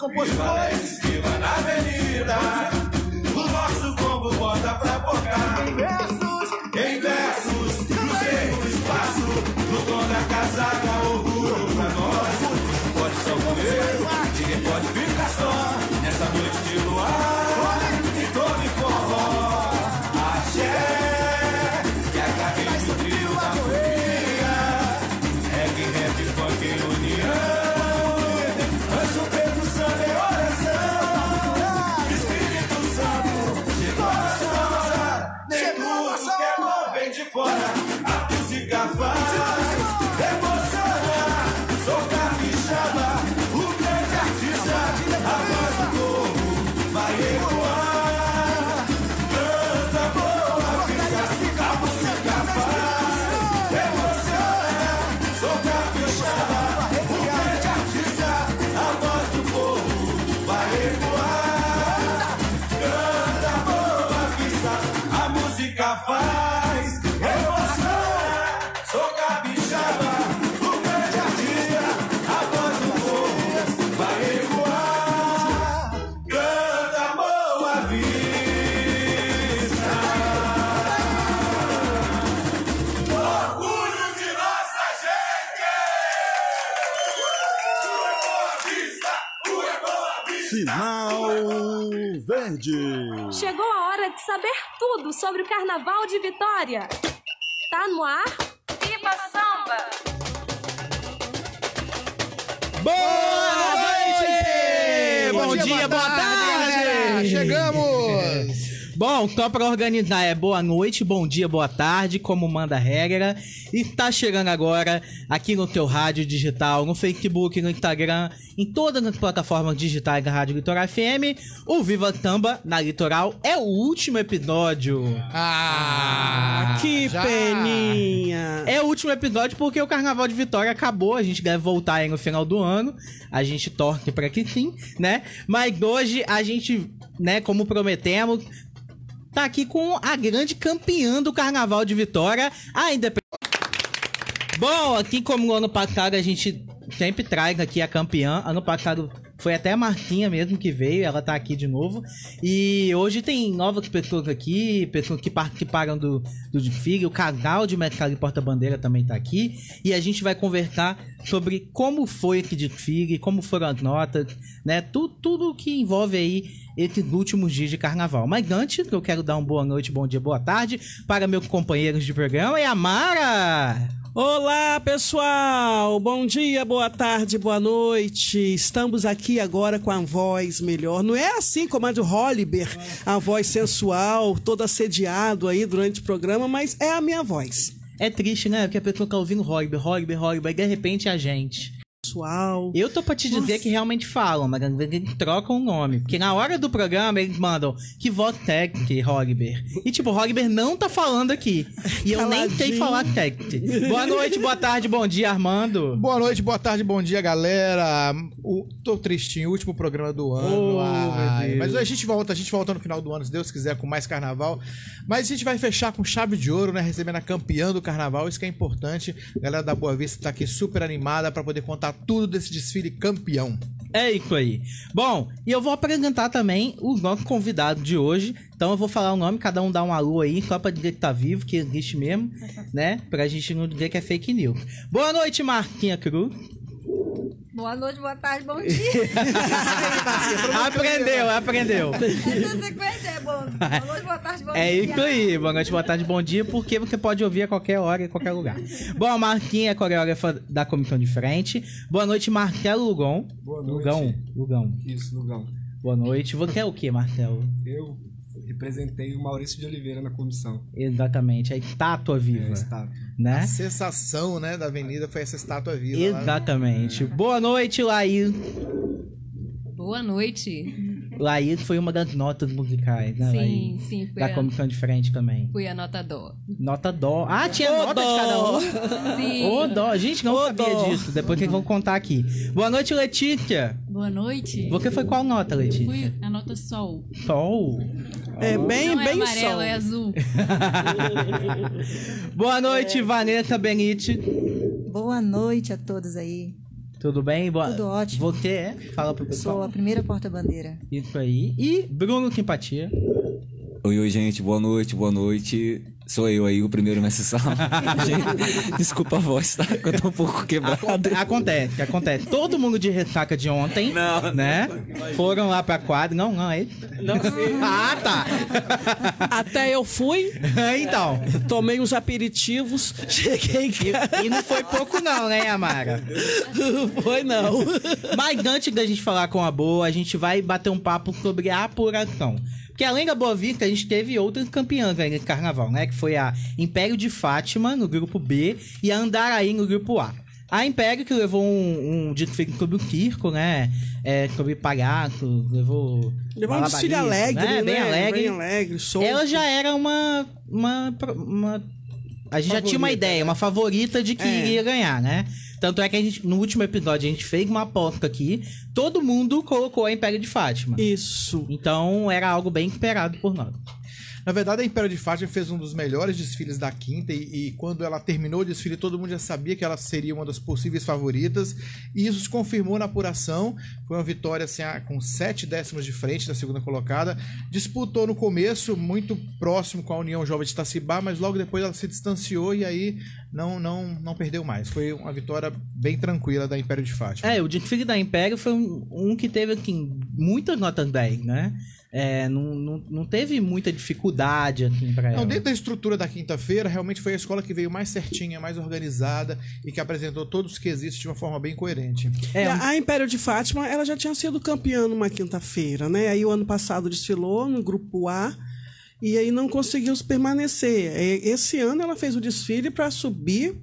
compositores. Viva na avenida. O nosso combo bota pra bocar. Tudo sobre o Carnaval de Vitória. Tá no ar? Viva Samba! Boa noite! Bom, dia, boa tarde! Chegamos! Bom, só pra organizar é boa noite, bom dia, boa tarde, como manda a regra. E tá chegando agora aqui no teu rádio digital, no Facebook, no Instagram, em todas as plataformas digitais da Rádio Litoral FM. O Viva Tamba na Litoral é o último episódio. Ah, Que já. peninha. É o último episódio porque o Carnaval de Vitória acabou. A gente deve voltar aí no final do ano. A gente torce pra que sim, né? Mas hoje a gente, né, como prometemos, tá aqui com a grande campeã do Carnaval de Vitória, a Independência. Bom, aqui como no ano passado a gente sempre traz aqui a campeã. Ano passado foi até a Martinha mesmo que veio, ela tá aqui de novo. E hoje tem novas pessoas aqui, pessoas que participaram do, do Desfile, o canal de Mercado e Porta-Bandeira também tá aqui. E a gente vai conversar sobre como foi esse desfile, como foram as notas, né? Tudo, tudo que envolve aí esses últimos dias de carnaval. Mas antes, eu quero dar uma boa noite, bom dia, boa tarde para meus companheiros de programa e a Mara! Olá, pessoal! Bom dia, boa tarde, boa noite. Estamos aqui agora com a voz melhor. Não é assim como a de Holliber, a voz sensual, todo assediado aí durante o programa, mas é a minha voz. É triste, né? Porque a pessoa tá ouvindo Rogber, Rogber, Rogber, e de repente é a gente. Sensual. Eu tô pra te dizer Nossa. que realmente falam, mas eles trocam o nome. Porque na hora do programa eles mandam que voz técnica, Rogber. E tipo, Rogber não tá falando aqui. E eu nem sei falar técnica. Boa noite, boa tarde, bom dia, Armando. Boa noite, boa tarde, bom dia, galera. O, tô tristinho, último programa do ano. Oh, Ai, mas a gente volta, a gente volta no final do ano, se Deus quiser, com mais carnaval. Mas a gente vai fechar com chave de ouro, né? Recebendo a campeã do carnaval, isso que é importante. A galera da Boa Vista tá aqui super animada pra poder contar tudo desse desfile campeão. É isso aí. Bom, e eu vou apresentar também o nosso convidado de hoje. Então eu vou falar o nome, cada um dá um alô aí, só pra dizer que tá vivo, que existe mesmo, né? Pra gente não dizer que é fake news. Boa noite, Marquinha Cruz. Boa noite, boa tarde, bom dia. aprendeu, aprendeu. Essa sequência é bom. Boa noite, boa tarde, bom É dia. isso aí, boa noite, boa tarde, bom dia, porque você pode ouvir a qualquer hora, em qualquer lugar. Bom, a Marquinha é coreógrafa da comissão de frente. Boa noite, Marcelo Lugon. Boa noite. Lugão, Lugão. Isso, Lugão. Boa noite. Você é o que, Marcelo? Eu representei o Maurício de Oliveira na comissão. Exatamente, a estátua viva, É, estátua. né? A sensação, né, da avenida foi essa estátua viva. lá. Exatamente. Boa noite, Laís. Boa noite. Laís foi uma das notas musicais, né, Sim, Laís? sim, Da a, comissão de frente também. fui a nota dó. Nota dó. Ah, tinha nota de dó. cada um? Sim. Ô, dó. Gente, não sabia dó. disso. Depois que vão contar aqui. Boa noite, Letícia. Boa noite. Você foi qual nota, Letícia? Fui a nota Sol. Sol. É bem, Não é bem amarelo, sol. é azul. Boa noite, Vanessa Benite. Boa noite a todos aí. Tudo bem? Boa... Tudo ótimo. Você é? Fala pro Sou pessoal. a primeira porta-bandeira. Isso aí. E Bruno Simpatia. Oi, oi, gente, boa noite, boa noite. Sou eu aí, o primeiro nessa sala. Gente, desculpa a voz, tá? Eu tô um pouco quebrado. Acontece, acontece. Todo mundo de ressaca de ontem, Não. né? Foram lá pra quadra. Não, não, é. Não sei. Ah, tá. Até eu fui, então. tomei uns aperitivos, cheguei casa. E não foi pouco, não, né, Amara? Não foi, não. Mas antes da gente falar com a Boa, a gente vai bater um papo sobre a apuração. Porque além da Boa Vista, a gente teve outras campeãs aí nesse carnaval, né? Que foi a Império de Fátima, no grupo B, e a Andaraí, no grupo A. A Império, que levou um, um desfile sobre o circo, né? É, sobre palhaço, levou... Levou um desfile alegre, né? né? Bem alegre. Bem alegre, solto. Ela já era uma... uma, uma a gente já tinha uma Favorita, ideia, uma favorita de que É. iria ganhar, né? Tanto é que a gente, no último episódio a gente fez uma aposta aqui, todo mundo colocou a Império de Fátima. Isso. Então era algo bem esperado por nós. Na verdade, a Império de Fátima fez um dos melhores desfiles da quinta e, e quando ela terminou o desfile, todo mundo já sabia que ela seria uma das possíveis favoritas. E isso se confirmou na apuração. Foi uma vitória assim, com sete décimos de frente da segunda colocada. Disputou no começo, muito próximo com a União Jovem de Itacibá, mas logo depois ela se distanciou e aí não, não, não perdeu mais. Foi uma vitória bem tranquila da Império de Fátima. É, o desfile da Império foi um, um que teve, assim, muitas notas 10, né? É, não, não, não teve muita dificuldade, assim, pra ela. Não, dentro da estrutura da quinta-feira, realmente foi a escola que veio mais certinha, mais organizada e que apresentou todos os quesitos de uma forma bem coerente. É, um- a, a Império de Fátima, ela já tinha sido campeã numa quinta-feira, né? Aí o ano passado desfilou no grupo A e aí não conseguiu permanecer. Esse ano ela fez o desfile para subir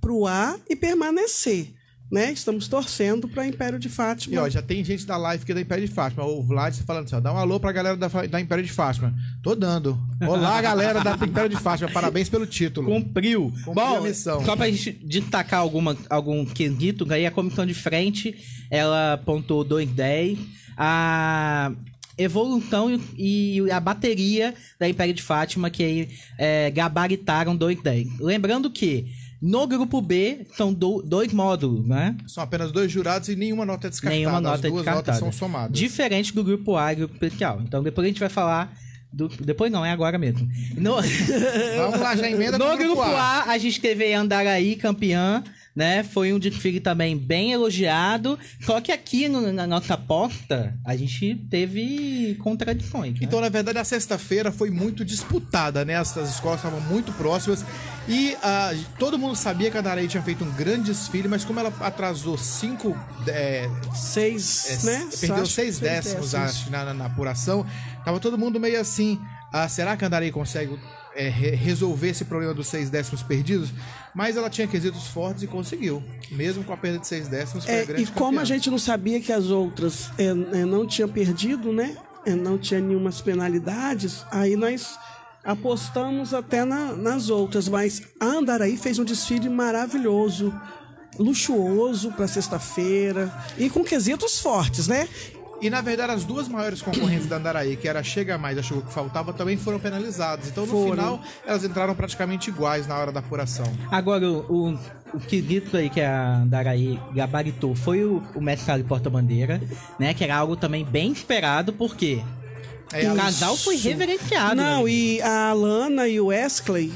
pro A e permanecer, né? Estamos torcendo para Império de Fátima. E ó, já tem gente da live que é da Império de Fátima. O Vlad tá falando assim, ó, dá um alô pra galera da, da Império de Fátima. Tô dando. Olá, galera da Império de Fátima. Parabéns pelo título. Cumpriu. Cumpriu Bom, a missão. só pra gente destacar alguma, algum quesito, aí a comissão de frente, ela pontuou 2,10. A evolução e, e a bateria da Império de Fátima, que aí é, gabaritaram 2,10. Lembrando que no grupo B são do- dois módulos, né? São apenas dois jurados e nenhuma nota descartada. Nenhuma nota As duas descartada. notas são somadas. Diferente do grupo A e grupo especial. Então depois a gente vai falar. Do, depois não, é agora mesmo. No, Vamos lá, já emenda no grupo grupo. A. a gente teve Andaraí campeã, né? Foi um desfile também bem elogiado. Só que aqui no- na nossa aposta, a gente teve contradições. né? Então, na verdade, a sexta-feira foi muito disputada, né? As, as escolas estavam muito próximas. E ah, todo mundo sabia que a Andaraí tinha feito um grande desfile, mas como ela atrasou cinco. é, Seis, É, né? Perdeu Acho- seis décimos, acho, na, na- na apuração. Tava todo mundo meio assim. ah, será que a Andaraí consegue é, re- resolver esse problema dos seis décimos perdidos? Mas ela tinha quesitos fortes e conseguiu. Mesmo com a perda de seis décimos, foi a É, grande e como a campeã. gente não sabia que as outras é, é, não tinham perdido, né? É, não tinha nenhumas penalidades, aí nós apostamos até na- nas outras. Mas a Andaraí fez um desfile maravilhoso, luxuoso para sexta-feira e com quesitos fortes, né? E na verdade as duas maiores concorrentes da Andaraí, que era Chega Mais e a Chegou que Faltava, também foram penalizadas. Então no Foram. final elas entraram praticamente iguais na hora da apuração. Agora, o, o, quesito aí que a Daraí gabaritou foi o, o mestre de porta-bandeira, né? Que era algo também bem esperado, porque É, o casal foi reverenciado. Não, né? e a Alana e o Wesley,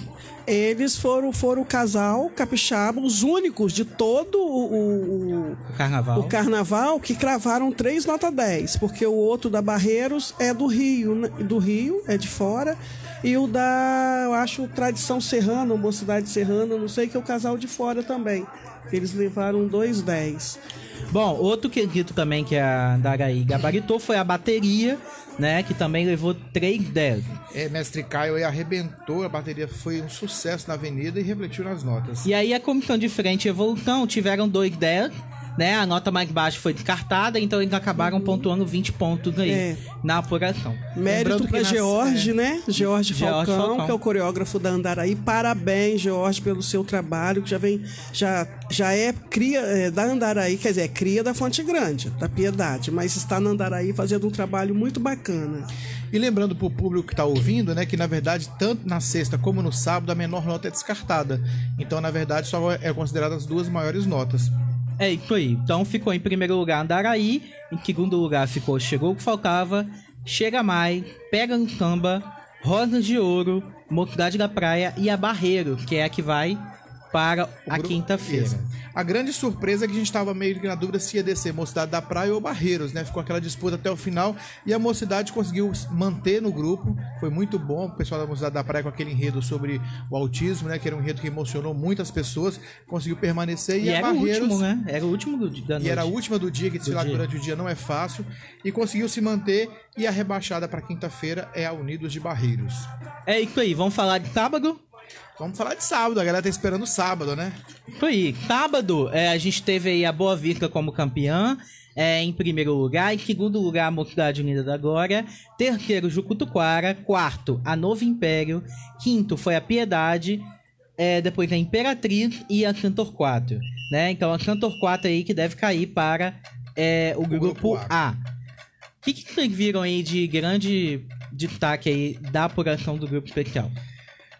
eles foram, foram o casal capixaba, os únicos de todo o, o- O carnaval. o carnaval que cravaram três nota 10, porque o outro da Barreiros é do Rio, né? do Rio, é de fora, e o da, eu acho, Tradição Serrana, Mocidade Serrana, não sei, que é o casal de fora também. Eles levaram dois 10. Bom, outro quesito também que a Daraí gabaritou foi a bateria, né? Que também levou 3 10. É, mestre Caio aí arrebentou, a bateria foi um sucesso na avenida e refletiu nas notas. E aí a comissão de frente e evolução tiveram 2 10, né? A nota mais baixa foi descartada, então eles acabaram pontuando 20 pontos aí É. na apuração. Mérito nas- George, é. né? George George Falcão, Falcão. que é o coreógrafo da Andaraí. Parabéns, George, pelo seu trabalho, que já vem, já, já é cria é, da Andaraí, quer dizer, é cria da Fonte Grande, da Piedade, mas está na Andaraí fazendo um trabalho muito bacana. E lembrando pro público que tá ouvindo, né, que na verdade, tanto na sexta como no sábado, a menor nota é descartada. Então, na verdade, só é considerada as duas maiores notas. É isso aí. Então ficou em primeiro lugar Andaraí, em segundo lugar ficou Chegou o que faltava, Chega Mais, Pega no Samba, Rosas de Ouro, Mocidade da Praia e a Barreiro, que é a que vai para a quinta-feira. A grande surpresa é que a gente tava meio que na dúvida se ia descer Mocidade da Praia ou Barreiros, né? Ficou aquela disputa até o final e a Mocidade conseguiu se manter no grupo. Foi muito bom o pessoal da Mocidade da Praia com aquele enredo sobre o autismo, né? Que era um enredo que emocionou muitas pessoas. Conseguiu permanecer e, E a era o Barreiros... último, né? Era o último do, da noite. E era a última do dia, que desfilar durante o dia não é fácil. E conseguiu se manter. E a rebaixada para quinta-feira é a Unidos de Barreiros. É isso aí. Vamos falar de sábado? Vamos falar de sábado, a galera tá esperando sábado, né? Aí. Sábado, é, a gente teve aí a Boa Vista como campeã. É, em primeiro lugar, em segundo lugar, a Mocidade Unida da Glória. Terceiro, Jucutuquara. Quarto, a Novo Império. Quinto foi a Piedade. É, depois a Imperatriz e a Cantor 4. Né? Então a Cantor 4 aí que deve cair para é, o, grupo, grupo A. O que, que vocês viram aí de grande destaque aí da apuração do grupo especial?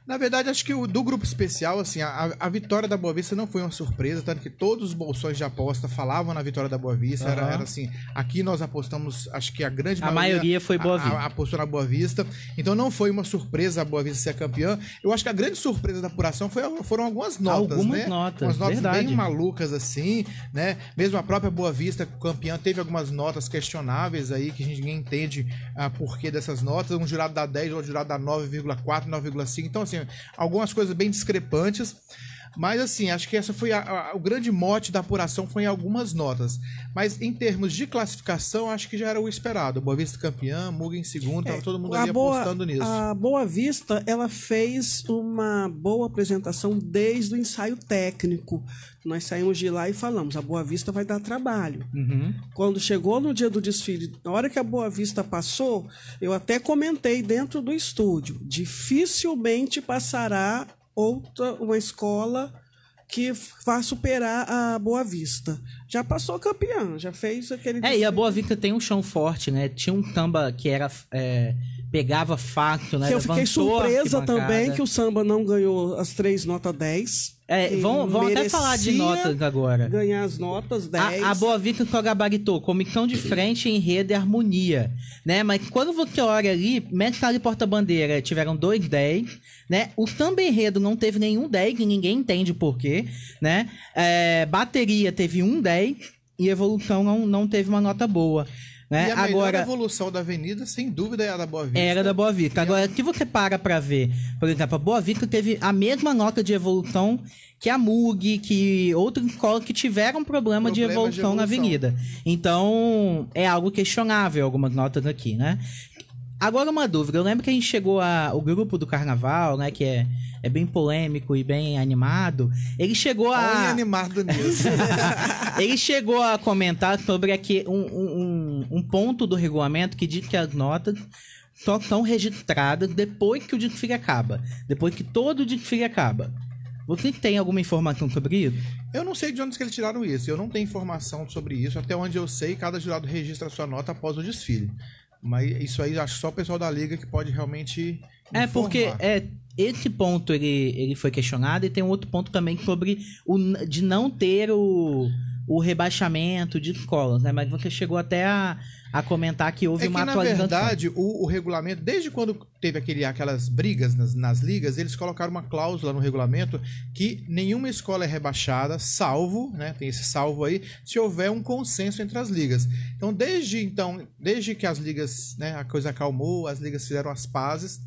Na verdade, acho que o do grupo especial, assim, a, a vitória da Boa Vista não foi uma surpresa, tanto que todos os bolsões de aposta falavam na vitória da Boa Vista. Era, Aham. era assim, aqui nós apostamos, acho que a grande A maioria foi Boa a- Vista. a- apostou na Boa Vista. Então não foi uma surpresa a Boa Vista ser campeã. Eu acho que a grande surpresa da apuração foi, foram algumas notas, Algumas né? notas, Umas notas verdade. bem malucas, assim, né? Mesmo a própria Boa Vista, campeã, teve algumas notas questionáveis aí, que a gente ninguém entende a porquê dessas notas. Um jurado dá 10, outro jurado dá 9,4, 9,5. Então, assim, algumas coisas bem discrepantes. Mas assim, acho que essa foi a- a- o grande mote da apuração foi em algumas notas. Mas em termos de classificação, acho que já era o esperado. Boa Vista campeã, Muga em segundo, tava todo mundo ali É, boa, apostando nisso. A Boa Vista, ela fez uma boa apresentação desde o ensaio técnico. Nós saímos de lá e falamos, a Boa Vista vai dar trabalho. Uhum. Quando chegou no dia do desfile, na hora que a Boa Vista passou, eu até comentei dentro do estúdio, dificilmente passará outra uma escola que vá superar a Boa Vista. Já passou campeã, já fez aquele É, e a. Boa Vista tem um chão forte, né? Tinha um samba que era. é, pegava fácil, né? Que eu fiquei surpresa também que o samba não ganhou as três nota 10. É, vão, vão até falar de notas agora. Ganhar as notas 10. A, a Boa Vista só gabaritou comissão de frente, enredo e harmonia, né? Mas quando você olha ali, Mestre e Porta-Bandeira tiveram dois 10, né? O samba enredo não teve nenhum 10, e ninguém entende por quê, né? É, bateria teve um 10 e evolução não, não teve uma nota boa, né? E a melhor Agora, evolução da avenida, sem dúvida, é a da Boa Vista. era da Boa Vista. Agora, se você para pra ver, por exemplo, a Boa Vista teve a mesma nota de evolução que a MUG, que outras escolas que tiveram problema, de, Problema de evolução na evolução. avenida. Então, é algo questionável algumas notas aqui, né? Agora uma dúvida, eu lembro que a gente chegou a o grupo do carnaval, né, que é, é bem polêmico e bem animado. Ele chegou a Olha animado nisso. ele chegou a comentar sobre aqui um, um, um- ponto do regulamento que diz que as notas só são registradas depois que o desfile acaba. Depois que todo o desfile acaba. Você tem alguma informação sobre isso? Eu não sei de onde que eles tiraram isso. Eu não tenho informação sobre isso. Até onde eu sei, cada jurado registra a sua nota após o desfile. Mas isso aí, acho só o pessoal da liga que pode realmente. É, porque informar. é, esse ponto ele, ele foi questionado e tem um outro ponto também sobre o, de não ter o, o rebaixamento de escolas, né? Mas você chegou até a, a comentar que houve É que, uma na atualização. verdade, o, o regulamento, desde quando teve aquele, aquelas brigas nas, nas ligas, eles colocaram uma cláusula no regulamento que nenhuma escola é rebaixada, salvo, né, tem esse salvo aí, se houver um consenso entre as ligas. Então, desde então, desde que as ligas, né, a coisa acalmou, as ligas fizeram as pazes,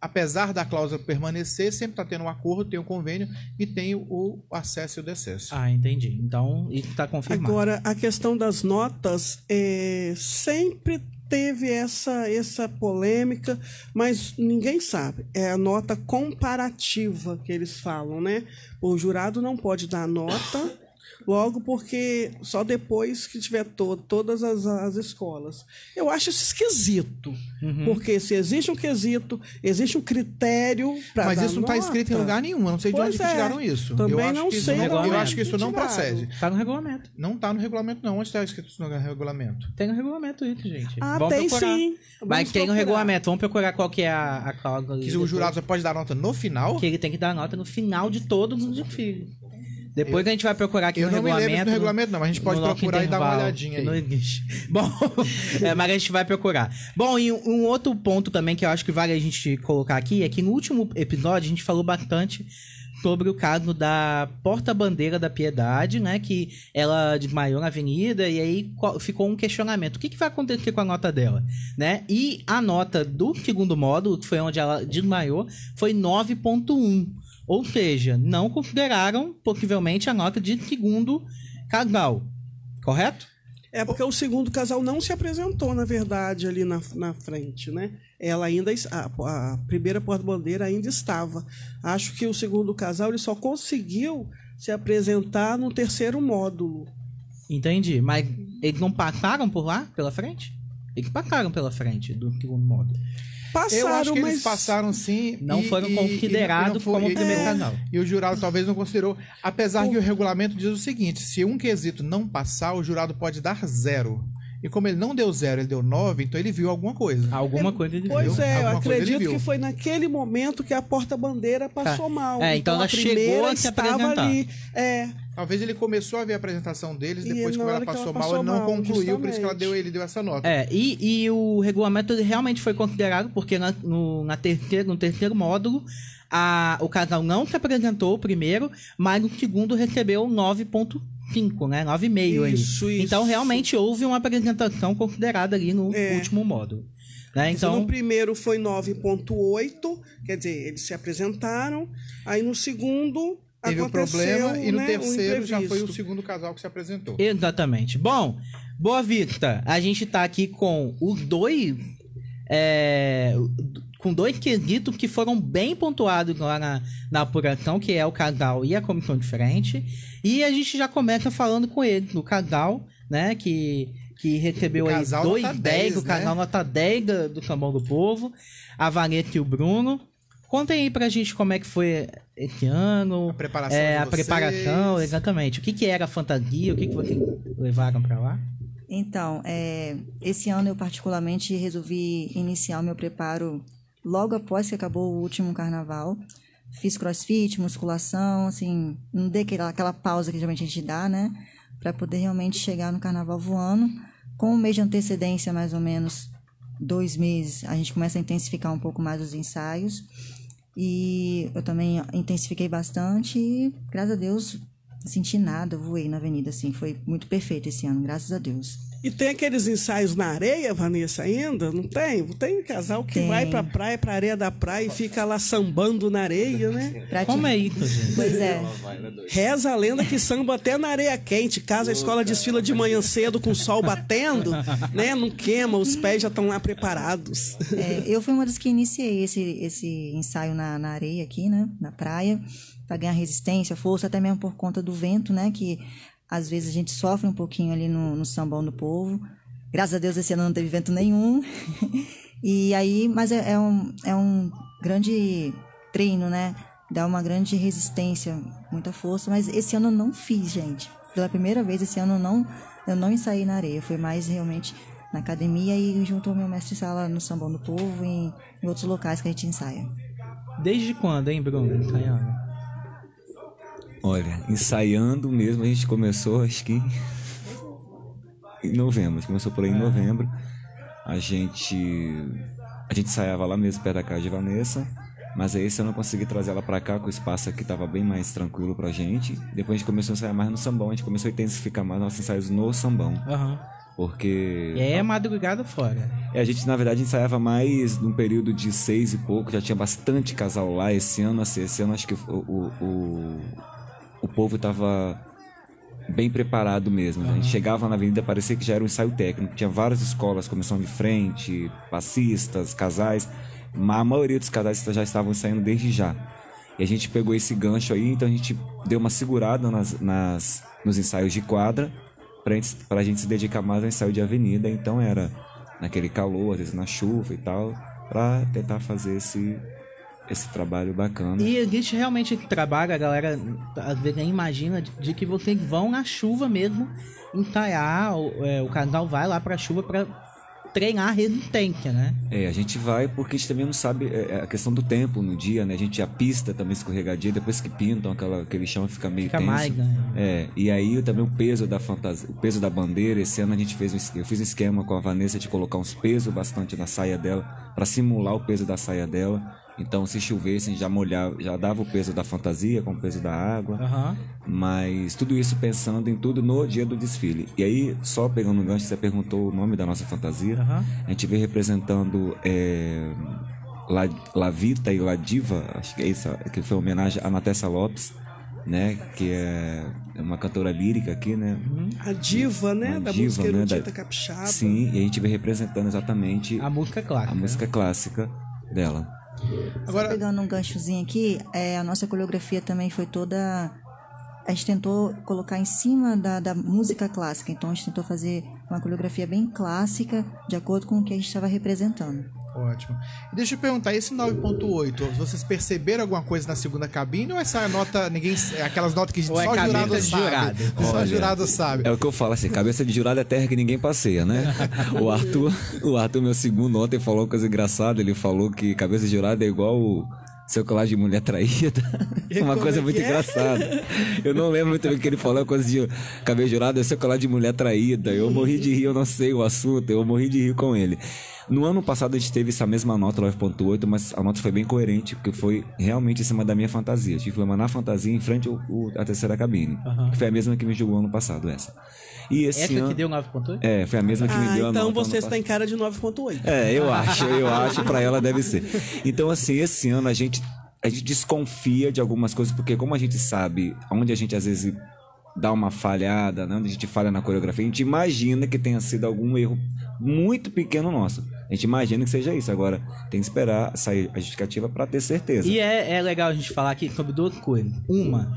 apesar da cláusula permanecer, sempre está tendo um acordo, tem um convênio e tem o, acesso e o decesso. Ah, entendi. Então, isso tá confirmado. Agora, a questão das notas é, sempre teve essa, essa polêmica, mas ninguém sabe. É a nota comparativa que eles falam, né? O jurado não pode dar nota, logo porque só depois que tiver to todas as, as escolas. Eu acho isso esquisito, Uhum. porque se existe um quesito, existe um critério para Mas isso não está escrito em lugar nenhum, eu não sei de Pois onde que é. tiraram isso. Também eu acho não que isso sei não- de Eu onde acho que isso não procede. Tá no regulamento. Não tá no regulamento, não. Onde está escrito isso no regulamento? Tem no regulamento isso, gente. Ah, Vamos tem procurar. sim. Mas Vamos tem no procurar. regulamento. Vamos procurar qual que é a, a cláusula. Que depois. o jurado só pode dar nota no final? Que ele tem que dar nota no final de todo o desfile. Depois que a gente vai procurar aqui Eu no não me lembro regulamento. do regulamento, não, mas a gente pode procurar e dar uma olhadinha não aí. existe. Bom, é, mas a gente vai procurar. Bom, e um, outro ponto também que eu acho que vale a gente colocar aqui é que no último episódio a gente falou bastante sobre o caso da porta-bandeira da Piedade, né? Que ela desmaiou na avenida e aí ficou um questionamento. O que, que vai acontecer com a nota dela, né? E a nota do segundo módulo, que foi onde ela desmaiou, foi 9.1. Ou seja, não consideraram, possivelmente, a nota de segundo casal. Correto? É porque o segundo casal não se apresentou, na verdade, ali na, na frente, né? Ela ainda. A, a primeira porta-bandeira ainda estava. Acho que o segundo casal ele só conseguiu se apresentar no terceiro módulo. Entendi. Mas eles não passaram por lá, pela frente? Eles passaram pela frente do segundo módulo. Passaram, eu acho que mas. eles passaram sim. Não foram considerados como e- primeiro e- casal. E o jurado talvez não considerou. Apesar que o regulamento diz o seguinte: se um quesito não passar, o jurado pode dar zero. E como ele não deu zero, ele deu nove, então ele viu alguma coisa. Alguma coisa ele Pois viu. é, eu Alguma ele acredito que foi naquele momento que a porta-bandeira passou Tá. mal. É, então ela a chegou primeira a se estava apresentar. ali. É, Talvez ele começou a ver a apresentação deles, E depois que ela que ela passou passou mal, ele não mal, concluiu, por isso que ela justamente. deu, ele deu essa nota. É, e, e o regulamento realmente foi considerado, porque na, no, na terceiro, no terceiro módulo, a, o casal não se apresentou primeiro, mas no segundo recebeu 9.5, né? 9,5 ali. Isso, isso. Então, realmente, houve uma apresentação considerada ali no É. último módulo. Né? Então, Então, no primeiro foi 9.8, quer dizer, eles se apresentaram. Aí no segundo Teve o aconteceu, problema, e no né, um terceiro já foi o segundo casal que se apresentou. Exatamente. Bom, Boa Vista, a gente tá aqui com os dois. é, com dois quesitos que foram bem pontuados lá na, na apuração, que é o casal e a comissão de frente. E a gente já começa falando com ele, o casal, né? Que, que recebeu O aí dois nota 10, 10, o casal né? nota 10 do, do Sambão do Povo, a Vanessa e o Bruno. Contem aí pra gente como é que foi esse ano. A preparação É, de a vocês. preparação, exatamente. O que, que era a fantasia, o que, que vocês levaram pra lá? Então, é, esse ano eu particularmente resolvi iniciar o meu preparo logo após que acabou o último carnaval. Fiz crossfit, musculação, assim, não dei aquela, aquela pausa que geralmente a gente dá, né? Para poder realmente chegar no carnaval voando. Com um mês de antecedência, mais ou menos, dois meses, a gente começa a intensificar um pouco mais os ensaios. E eu também intensifiquei bastante e, graças a Deus, senti nada, voei na avenida, assim. Foi muito perfeito esse ano, graças a Deus. E tem aqueles ensaios na areia, Vanessa, ainda? Não tem? Tem um casal que Tem. vai pra praia, pra areia da praia e fica lá sambando na areia, né? Como é isso, gente? Pois é. Reza a lenda que samba até na areia quente. Caso a escola desfila de manhã cedo com o sol batendo, né? Não queima, os pés já estão lá preparados. É, eu fui uma das que iniciei esse, esse ensaio na, na areia aqui, né? Na praia, para ganhar resistência, força, até mesmo por conta do vento, né? Que às vezes a gente sofre um pouquinho ali no, no sambão do povo. Graças a Deus esse ano não teve vento nenhum. e aí, mas é, é um, é um grande treino, né? dá uma grande resistência, muita força, mas esse ano eu não fiz, gente. Pela primeira vez esse ano eu não, eu não ensaiei na areia, foi mais realmente na academia e junto ao meu mestre sala no Sambão do Povo e em, em outros locais que a gente ensaia. Desde quando, hein, Bruno? Ensaiando? Olha, ensaiando mesmo, a gente começou, acho que em novembro. A gente começou por aí em novembro. A gente. A gente ensaiava lá mesmo perto da casa de Vanessa. Mas aí esse eu não consegui trazer ela pra cá, que o espaço aqui tava bem mais tranquilo pra gente. Depois a gente começou a ensaiar mais no sambão, a gente começou a intensificar mais nossos ensaios no sambão. Aham. Porque. E aí é madrugada fora. É, a gente, na verdade, ensaiava mais num período de seis e pouco, já tinha bastante casal lá. Esse ano, assim, esse ano acho que o, o, o, o povo tava bem preparado mesmo. né? A gente chegava na avenida, parecia que já era um ensaio técnico. Tinha várias escolas, comissão de frente, passistas, casais. Mas a maioria dos casais já estavam ensaiando desde já. E a gente pegou esse gancho aí, então a gente deu uma segurada nas, nas, nos ensaios de quadra gente, pra gente se dedicar mais ao ensaio de avenida. Então era naquele calor, às vezes na chuva e tal, pra tentar fazer esse, esse trabalho bacana. E a gente realmente trabalha, a galera às vezes nem imagina de, que vocês vão na chuva mesmo ensaiar, o, é, o casal vai lá pra chuva pra treinar a resistência, né? É, a gente vai porque a gente também não sabe é, é a questão do tempo no dia, né? A gente a pista também escorregadia, depois que pintam aquela, aquele chão fica meio Fica tenso. mais, né? É, e aí também o peso da fantasia, o peso da bandeira. Esse ano a gente fez um, eu fiz um esquema com a Vanessa de colocar uns pesos bastante na saia dela para simular o peso da saia dela. Então, se chovesse, a gente já molhava, já dava o peso da fantasia com o peso da água. Aham. Mas tudo isso pensando em tudo no dia do desfile. E aí, só pegando um gancho, você perguntou o nome da nossa fantasia. Aham. A gente veio representando é, La, Lavita e Ladiva, acho que é isso, que foi uma homenagem a Natessa Lopes, né? Que é uma cantora lírica aqui, né? A diva, né? Uma da diva, música né, erudita da- capixaba. Sim, e a gente veio representando exatamente A música clássica. a música clássica dela. Só pegando um ganchozinho aqui, é, a nossa coreografia também foi toda. A gente tentou colocar em cima da, da música clássica, então a gente tentou fazer uma coreografia bem clássica, de acordo com o que a gente estava representando. Ótimo. E deixa eu perguntar, esse 9.8, vocês perceberam alguma coisa na segunda cabine ou essa nota, ninguém, é aquelas notas que Ou é só cabeça jurado de sabe? jurado? Só Olha, jurado sabe. É o que eu falo assim, cabeça de jurado é terra que ninguém passeia, né? O Arthur, o Arthur, meu segundo, ontem falou uma coisa engraçada. Ele falou que cabeça de jurado é igual o seu colar de mulher traída. Uma coisa é muito é? engraçada. Eu não lembro muito bem o que ele falou, uma coisa de cabeça de jurado é seu colar de mulher traída. Eu morri de rir, eu não sei o assunto, eu morri de rir com ele. No ano passado a gente teve essa mesma nota, 9.8, mas a nota foi bem coerente, porque foi realmente em cima da minha fantasia. Eu tive que na fantasia em frente ao, ao- à terceira cabine. Aham. Que foi a mesma que me julgou ano passado, essa. E esse Essa ano... que deu 9.8? É, foi a mesma que me Ah, deu a então nota. você ano está em cara de 9.8. é, eu acho, eu acho, pra ela deve ser. Então, assim, esse ano a gente, a gente desconfia de algumas coisas, porque como a gente sabe onde a gente às vezes dá uma falhada, né? onde a gente falha na coreografia, a gente imagina que tenha sido algum erro muito pequeno nosso. A gente imagina que seja isso. Agora, tem que esperar sair a justificativa pra ter certeza. E é, é legal a gente falar aqui sobre duas coisas. Uma,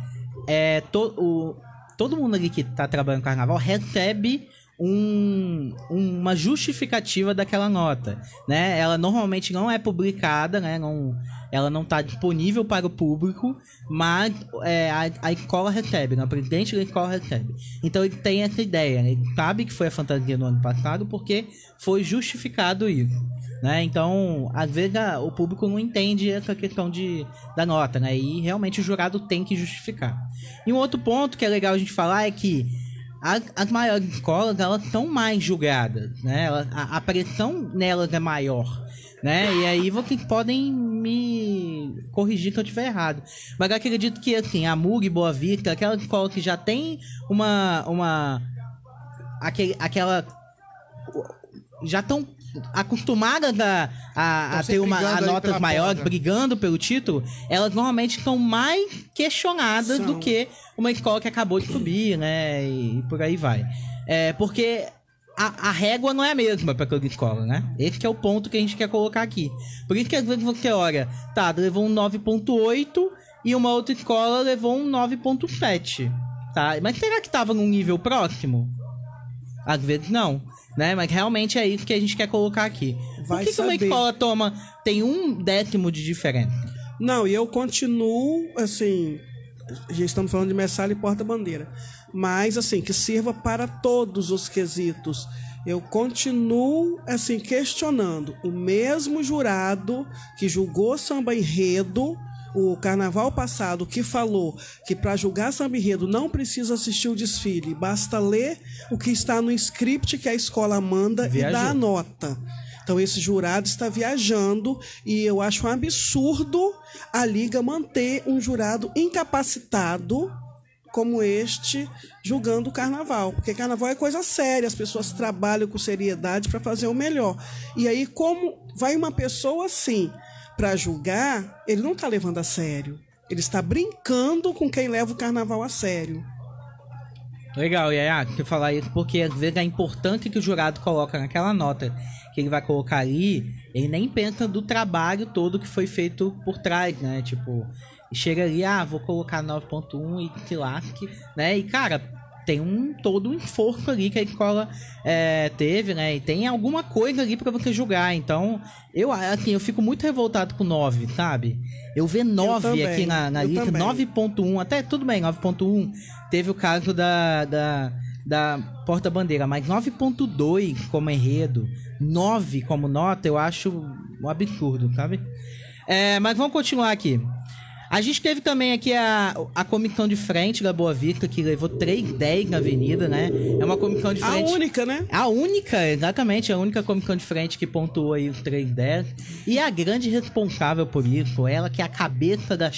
é to, o, todo mundo ali que tá trabalhando no carnaval recebe um, uma justificativa daquela nota, né? Ela normalmente não é publicada, né? Não, ela não tá disponível para o público, mas é, a, a escola recebe, né? o presidente da escola recebe. Então ele tem essa ideia, né? ele sabe que foi a fantasia no ano passado porque foi justificado isso. Né? Então, às vezes o público não entende essa questão de, da nota, né? E realmente o jurado tem que justificar. E um outro ponto que é legal a gente falar é que as, maiores escolas, elas são mais julgadas, né? A, a pressão nelas é maior, né? E aí vocês podem me corrigir se eu estiver errado. Mas acredito que, assim, a MUG, Boa Vista, aquela escola que já tem uma... uma aquele, aquela já estão acostumadas a, a, a ter uma, a notas maiores, ponta. brigando pelo título, elas normalmente estão mais questionadas São. do que uma escola que acabou de subir, né? E, por aí vai. É, porque a, a régua não é a mesma para aquela escola, né? Esse que é o ponto que a gente quer colocar aqui. Por isso que às vezes você olha, tá, levou um 9.8 e uma outra escola levou um 9.7, tá? Mas será que tava num nível próximo? Às vezes não, né? Mas realmente é isso que a gente quer colocar aqui. Vai Por que, que uma saber. escola toma tem um décimo de diferença? Não, e eu continuo, assim, já estamos falando de messalha e porta-bandeira, mas, assim, que sirva para todos os quesitos. Eu continuo, assim, questionando o mesmo jurado que julgou samba enredo, o carnaval passado, que falou que para julgar samba enredo não precisa assistir o desfile, basta ler o que está no script que a escola manda Viajou. e dar a nota. Então esse jurado está viajando e eu acho um absurdo a liga manter um jurado incapacitado como este julgando o carnaval, porque carnaval é coisa séria, as pessoas trabalham com seriedade para fazer o melhor. E aí como vai uma pessoa assim para julgar, ele não está levando a sério. Ele está brincando com quem leva o carnaval a sério. Legal, Yaya, que falar isso porque às vezes é importante que o jurado coloca naquela nota que ele vai colocar ali, ele nem pensa do trabalho todo que foi feito por trás, né? Tipo, chega ali, ah, vou colocar 9.1 e se lasque, né? E cara, tem um todo um esforço ali que a escola é, teve, né? E tem alguma coisa ali pra você julgar. Então, eu assim, eu fico muito revoltado com 9, sabe? Eu ver 9 também, aqui na, na eu lista, também. 9.1, até tudo bem, 9.1 teve o caso da, da, da porta-bandeira, mas 9.2 como enredo, 9 como nota, eu acho um absurdo, sabe? É, mas vamos continuar aqui. A gente teve também aqui a, a comissão de frente da Boa Vista, que levou 310 na avenida, né? É uma comissão de A frente. única, né? A única, exatamente, a única comissão de frente que pontuou aí os 310. E a grande responsável por isso, ela que é a cabeça da.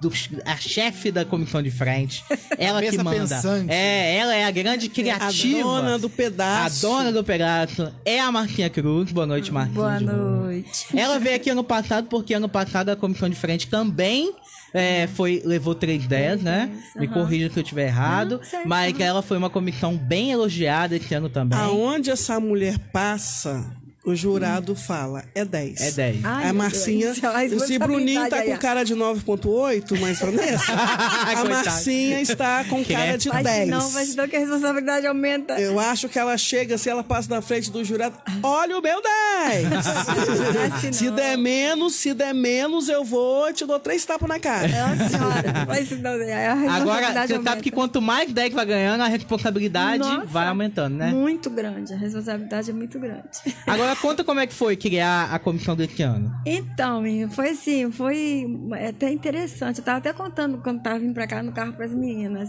Do, a chefe da comissão de frente. Ela que manda. pensante. É, ela é a grande criativa. A dona do pedaço. A dona do pedaço é a Marquinha Cruz. Boa noite, Marquinha. Boa de noite. Ela veio aqui ano passado, porque ano passado a comissão de frente também é, foi, levou 310, né? Me aham. corrija se eu estiver errado. Certo, mas ela foi uma comissão bem elogiada esse ano também. Aonde essa mulher passa, o jurado fala, é 10. É 10. Ai, a Marcinha, Deus, a se Bruninho tá com cara de 9.8, mas Vanessa, a Coitado. Marcinha está com cara de Mas 10. não, mas não que a responsabilidade aumenta. Eu acho que ela chega, se ela passa na frente do jurado, olha o meu 10! Assim, se der menos, se der menos, eu vou, te dou três tapas na cara. Nossa senhora, mas não, a responsabilidade Agora, você sabe que quanto mais 10 vai ganhando, a responsabilidade Nossa, vai aumentando, né? Muito grande, a responsabilidade é muito grande. Agora, conta como é que foi criar a comissão desse ano. Então, menino, foi assim, foi até interessante. Eu tava até contando quando tava vindo pra cá no carro pras meninas.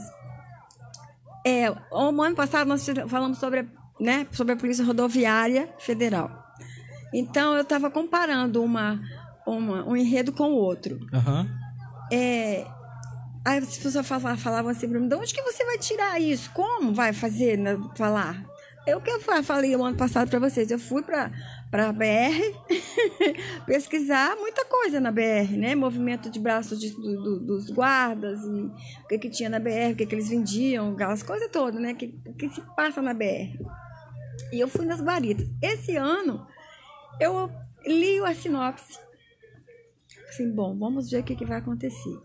É, o ano passado nós falamos sobre, né, sobre a Polícia Rodoviária Federal. Então, eu estava comparando uma, uma, um enredo com o outro. Aham. É, aí as pessoas falavam, falavam assim pra mim, de onde que você vai tirar isso? Como vai fazer, né, falar? Eu que eu fa- falei o ano passado para vocês, eu fui para para BR pesquisar muita coisa na BR, né? Movimento de braços de- do- do- dos guardas e o que que tinha na BR, o que que eles vendiam, aquelas coisas todas, né? Que o que se passa na BR. E eu fui nas guaritas. Esse ano eu li a sinopse assim, bom, vamos ver o que, que vai acontecer.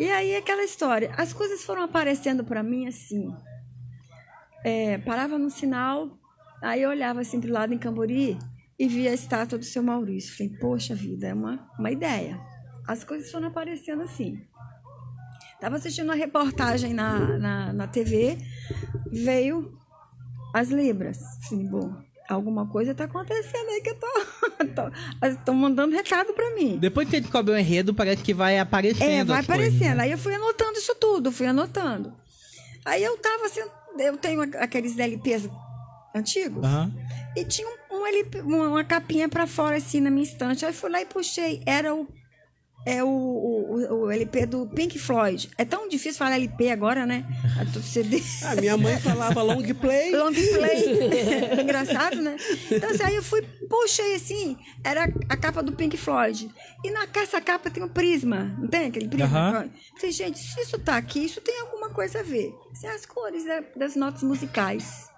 E aí aquela história, as coisas foram aparecendo para mim assim. É, parava no sinal, aí eu olhava assim pro lado em Cambori e via a estátua do seu Maurício. Falei, poxa vida, é uma, uma ideia. As coisas foram aparecendo assim. Tava assistindo uma reportagem na, na, na TV, veio as libras. Assim, bom, alguma coisa tá acontecendo aí que eu tô. tô- Estão mandando recado para mim. Depois que a gente cobre o enredo, parece que vai aparecendo. É, vai as coisas, aparecendo. né? Aí eu fui anotando isso tudo, fui anotando. Aí eu tava assim, eu tenho aqueles LPs antigos. Aham. E tinha um, um LP, uma, uma capinha pra fora, assim, na minha estante. Aí fui lá e puxei. Era o, é o, o, o LP do Pink Floyd. É tão difícil falar LP agora, né? A CD. A minha mãe falava long play. Long play. Engraçado, né? Então, assim, aí eu fui, puxei assim, era a capa do Pink Floyd. E na essa capa tem um prisma, não tem aquele prisma? Aham. Falei, gente, se isso tá aqui, isso tem alguma coisa a ver. São as cores da- das notas musicais.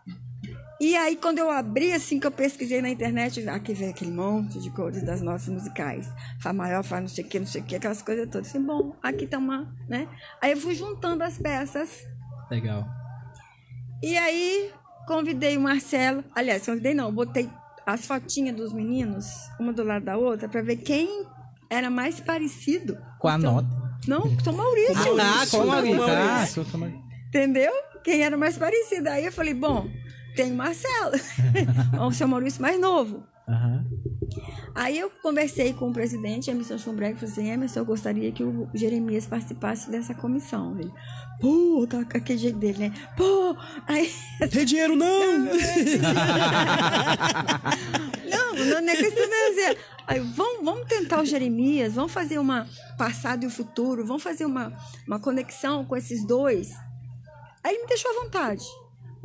E aí, quando eu abri, assim, que eu pesquisei na internet, aqui veio aquele monte de cores das notas musicais. Fá maior, Fá não sei o que, não sei o que, aquelas coisas todas. Assim, bom, aqui tá uma, né? Aí eu fui juntando as peças. Legal. E aí, convidei o Marcelo. Aliás, convidei não, botei as fotinhas dos meninos, uma do lado da outra, para ver quem era mais parecido Com a o Tom- nota. Não, com o Maurício. Ah, com o Maurício. Ah, o Maurício. Entendeu? Quem era mais parecido. Aí eu falei, bom, tem o Marcelo. o seu Maurício mais novo. Aham. Aí eu conversei com o presidente, Emerson Schumberg, e falei assim, Emerson, eu gostaria que o Jeremias participasse dessa comissão. Ele, pô, tá com aquele jeito dele, né? Pô, aí... Tem dinheiro não! Não, não, não é questão de. Aí, vamos, vamos tentar o Jeremias, vamos fazer uma passado e o futuro, vamos fazer uma, uma conexão com esses dois. Aí ele me deixou à vontade.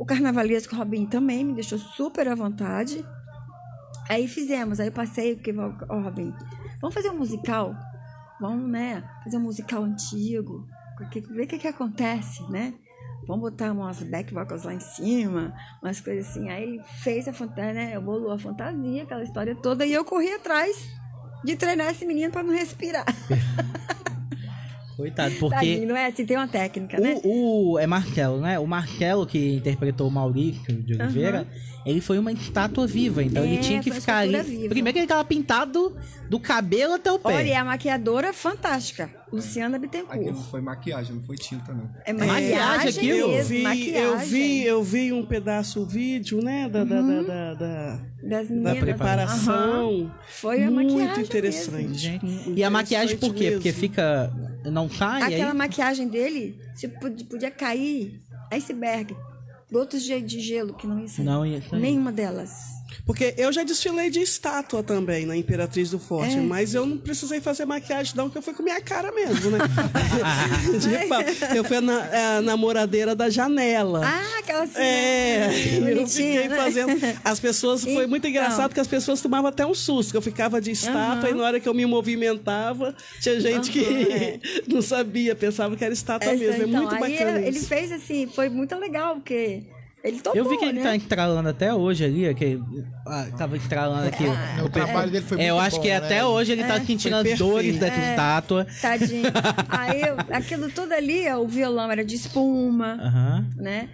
O carnavalesco Robin também me deixou super à vontade. Aí fizemos, aí eu passei, porque, ó, Robin, vamos fazer um musical? Vamos, né? Fazer um musical antigo. Ver o que, que acontece, né? Vamos botar umas back vocals lá em cima, umas coisas assim. Aí ele fez a fantasia, né? Eu bolou a fantasia, aquela história toda, e eu corri atrás de treinar esse menino para não respirar. Coitado, porque Tadinho, não é assim? Tem uma técnica, né? o, o- é Marcelo, né? O Marcelo que interpretou o Maurício de Oliveira, ele foi uma estátua viva, então É, ele tinha que ficar ali. viva. Primeiro que ele tava pintado do cabelo até o pé. Olha, e a maquiadora fantástica, Luciana Aquilo Bittencourt. foi maquiagem, não foi tinta, não. É maquiagem maquiagem aquilo? Eu mesmo, vi, maquiagem. eu vi, eu vi um pedaço, o vídeo, né? Da, da, da, da, da- das da preparação. Aham. Foi a Muito maquiagem interessante. Gente, E a maquiagem por quê? Porque fica. Não cai Aquela aí. maquiagem dele, se pod- podia cair iceberg. Outros de, de gelo que não ia sair. Não ia sair. Nenhuma delas. Porque eu já desfilei de estátua também na Imperatriz do Forte, É. mas eu não precisei fazer maquiagem, não, porque eu fui com minha cara mesmo, né? tipo, eu fui a, na- a namoradeira da janela. Ah, aquela assim. É, eu bonitinha, fiquei né? fazendo. As pessoas. Foi muito Então. engraçado que as pessoas tomavam até um susto, que eu ficava de estátua Aham. e na hora que eu me movimentava, tinha gente que Aham, é. não sabia, pensava que era estátua Essa, mesmo. É então, muito bacana. ele isso. fez assim, foi muito legal, porque ele topou, Eu vi que ele né? tá estralando até hoje ali, que ah, tava estralando aqui. O trabalho dele foi É, eu muito acho bom, que né? até hoje ele tá É. sentindo Foi as dores da É. estátua. Tadinho. Aí aquilo tudo ali, ó, o violão era de espuma, Aham. né?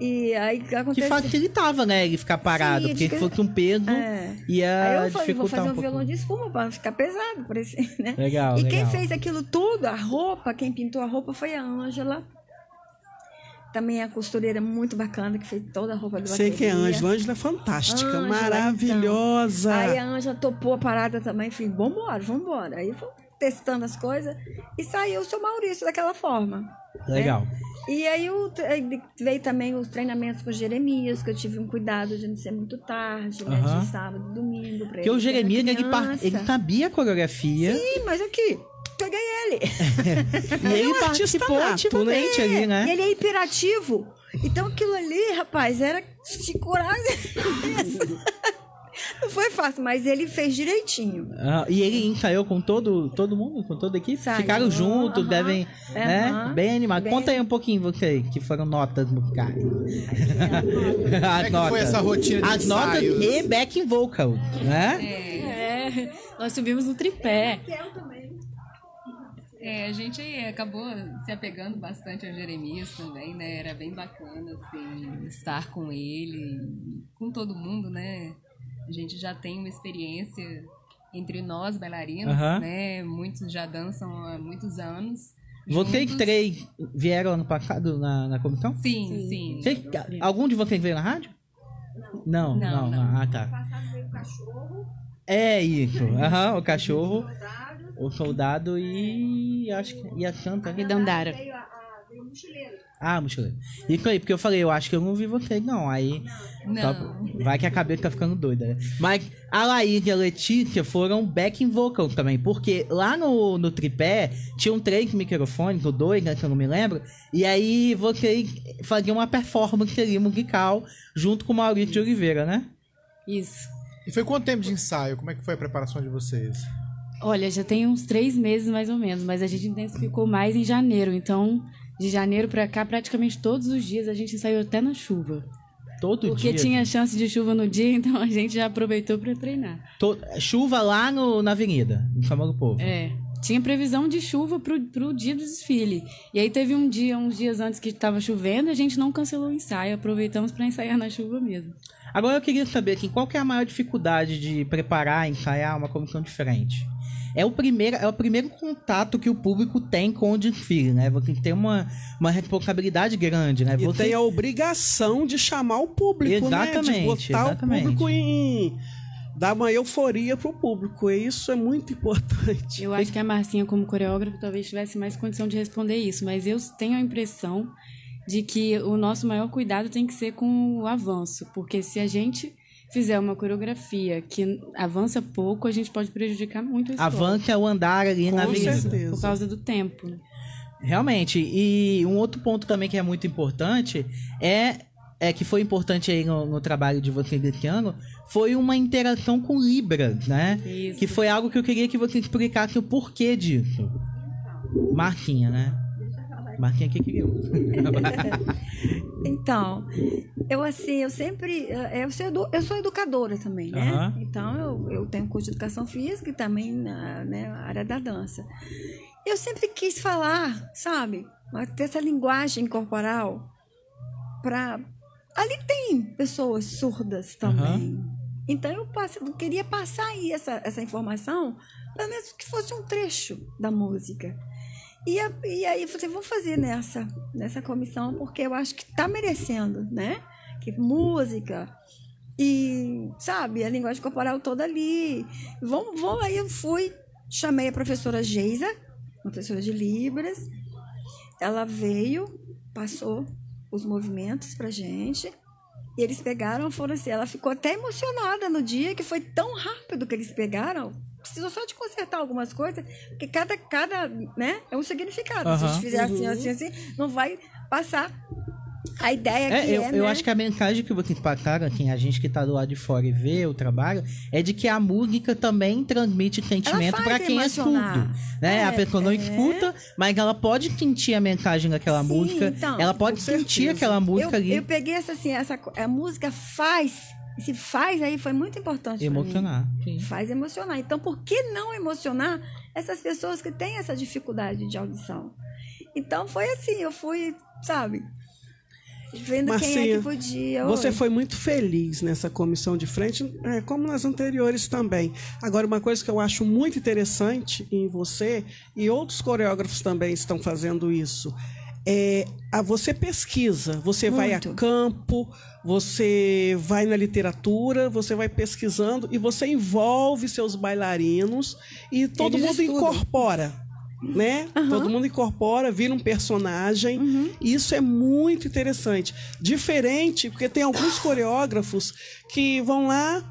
E aí Que aconteceu. facilitava, né, ele ficar parado, Sim, porque se fosse um peso, É. ia Aí eu falei, vou fazer um um violão de espuma pra ficar pesado, por esse, né? Legal, E legal. quem fez aquilo tudo, a roupa, quem pintou a roupa foi a Ângela. Também a costureira muito bacana, que fez toda a roupa do Sei que é. Ângela. Ângela é fantástica, Ângela, maravilhosa. então. Aí a Ângela topou a parada também. Falei, vambora, vambora. Aí fomos testando as coisas e saiu o seu Maurício daquela forma. Legal. E aí o- aí veio também os treinamentos com o Jeremias, que eu tive um cuidado de não ser muito tarde, né? De sábado domingo. Pra Porque o Jeremias, ele, criança. ele sabia a coreografia Sim, mas aqui, peguei ele. e ele um artista participou nato, ativamente ali, né? E ele é hiperativo. Então aquilo ali, rapaz, era se curar. Não foi fácil, mas ele fez direitinho. Ah, e ele ensaiou com todo, todo mundo, com toda a equipe? Ensaiou, Ficaram juntos, devem, né? aham, Bem animados. bem- Conta aí um pouquinho você, que foram notas musicais. As é que notas. foi essa rotina de As notas ensaios? e backing vocal, né? É, nós subimos no tripé. É, a gente acabou se apegando bastante ao Jeremias também, né? Era bem bacana, assim, estar com ele, com todo mundo, né? A gente já tem uma experiência entre nós, bailarinos, né? Muitos já dançam há muitos anos. Vocês juntos. três vieram ano passado na, na comissão? Sim, sim. Vocês- algum de vocês veio na rádio? Não, não, Não, não. Ah, tá. É isso. Aham, o cachorro, o soldado e acho que e a santa. né? E Dandara. Ah, mochileiro. Isso aí, porque eu falei, eu acho que eu não vi vocês, não. Aí. Não. só- vai que a cabeça tá ficando doida, né? Mas a Laís e a Letícia foram backing vocal também. Porque lá no, no tripé tinham três microfones, ou dois, né? Se eu não me lembro. E aí vocês faziam uma performance ali musical junto com o Maurício de Oliveira, né? Isso. E foi quanto tempo de ensaio? Como é que foi a preparação de vocês? Olha, já tem uns três meses mais ou menos, mas a gente intensificou mais em janeiro. Então, de janeiro pra cá, praticamente todos os dias a gente ensaiou até na chuva. Todo Porque dia. tinha chance de chuva no dia, então a gente já aproveitou pra treinar. To- Chuva lá no, na avenida, no do Povo. É. Tinha previsão de chuva pro, pro dia do desfile. E aí teve um dia, uns dias antes que tava chovendo, a gente não cancelou o ensaio, aproveitamos pra ensaiar na chuva mesmo. Agora eu queria saber assim, qual que é a maior dificuldade de preparar, ensaiar uma comissão diferente? É o primeiro, é o primeiro contato que o público tem com o desfile, né? Você tem uma, uma responsabilidade grande, né? E Você tem a obrigação de chamar o público, né? De Exatamente, botar exatamente. o público em... Dar uma euforia pro público. E isso é muito importante. Eu acho que a Marcinha, como coreógrafa, talvez tivesse mais condição de responder isso, mas eu tenho a impressão de que o nosso maior cuidado tem que ser com o avanço, porque se a gente fizer uma coreografia que avança pouco, a gente pode prejudicar muito a escola. avança o andar ali na Com avenida. certeza. Por causa do tempo. né? Realmente. E um outro ponto também que é muito importante é, é que foi importante aí no, no trabalho de vocês esse ano, foi uma interação com Libra, né? Isso. Que foi algo que eu queria que você explicasse o porquê disso. Marquinha, né? Marquinha que queria. Então, eu assim, eu sempre. eh, Eu sou, edu- eu sou educadora também, né? Então, eu, eu tenho curso de educação física e também na né, área da dança. Eu sempre quis falar, sabe? Ter essa linguagem corporal para. Ali tem pessoas surdas também. Então, eu, eu queria passar aí essa, essa informação, pelo menos que fosse um trecho da música. E, a- e aí falei, vamos fazer nessa, nessa comissão, porque eu acho que está merecendo, né? Que música e, sabe, a linguagem corporal toda ali. Vamos, aí eu fui, chamei a professora Geisa, professora de Libras. Ela veio, passou os movimentos pra gente. E eles pegaram, foram assim, ela ficou até emocionada no dia, que foi tão rápido que eles pegaram. Precisou só de consertar algumas coisas, porque cada, cada, né, é um significado. Se a gente fizer assim, Uhum. assim, assim, não vai passar a ideia É, que eu, é, eu né? acho que a mensagem que vocês passaram, assim, a gente que tá do lado de fora e vê o trabalho, é de que a música também transmite sentimento faz pra quem é emocionar. surdo. Né? a É, pessoa não é. escuta, mas ela pode sentir a mensagem daquela Sim, música. então, ela pode sentir certeza. aquela música eu, ali. Eu peguei essa assim, essa a música faz, esse faz aí foi muito importante. Emocionar. sim. Faz emocionar. Então, por que não emocionar essas pessoas que têm essa dificuldade de audição? Então, foi assim, eu fui, sabe, vendo quem é Marcinha, que podia. Você Oi. foi muito feliz nessa comissão de frente, é, como nas anteriores também. Agora, uma coisa que eu acho muito interessante em você, e outros coreógrafos também estão fazendo isso, é a você pesquisa, você vai a Muito. campo, você vai na literatura, você vai pesquisando e você envolve seus bailarinos e todo Eles mundo estudam. incorpora. Né? Todo mundo incorpora, vira um personagem. Uhum. E Isso é muito interessante. Diferente, porque tem alguns coreógrafos que vão lá,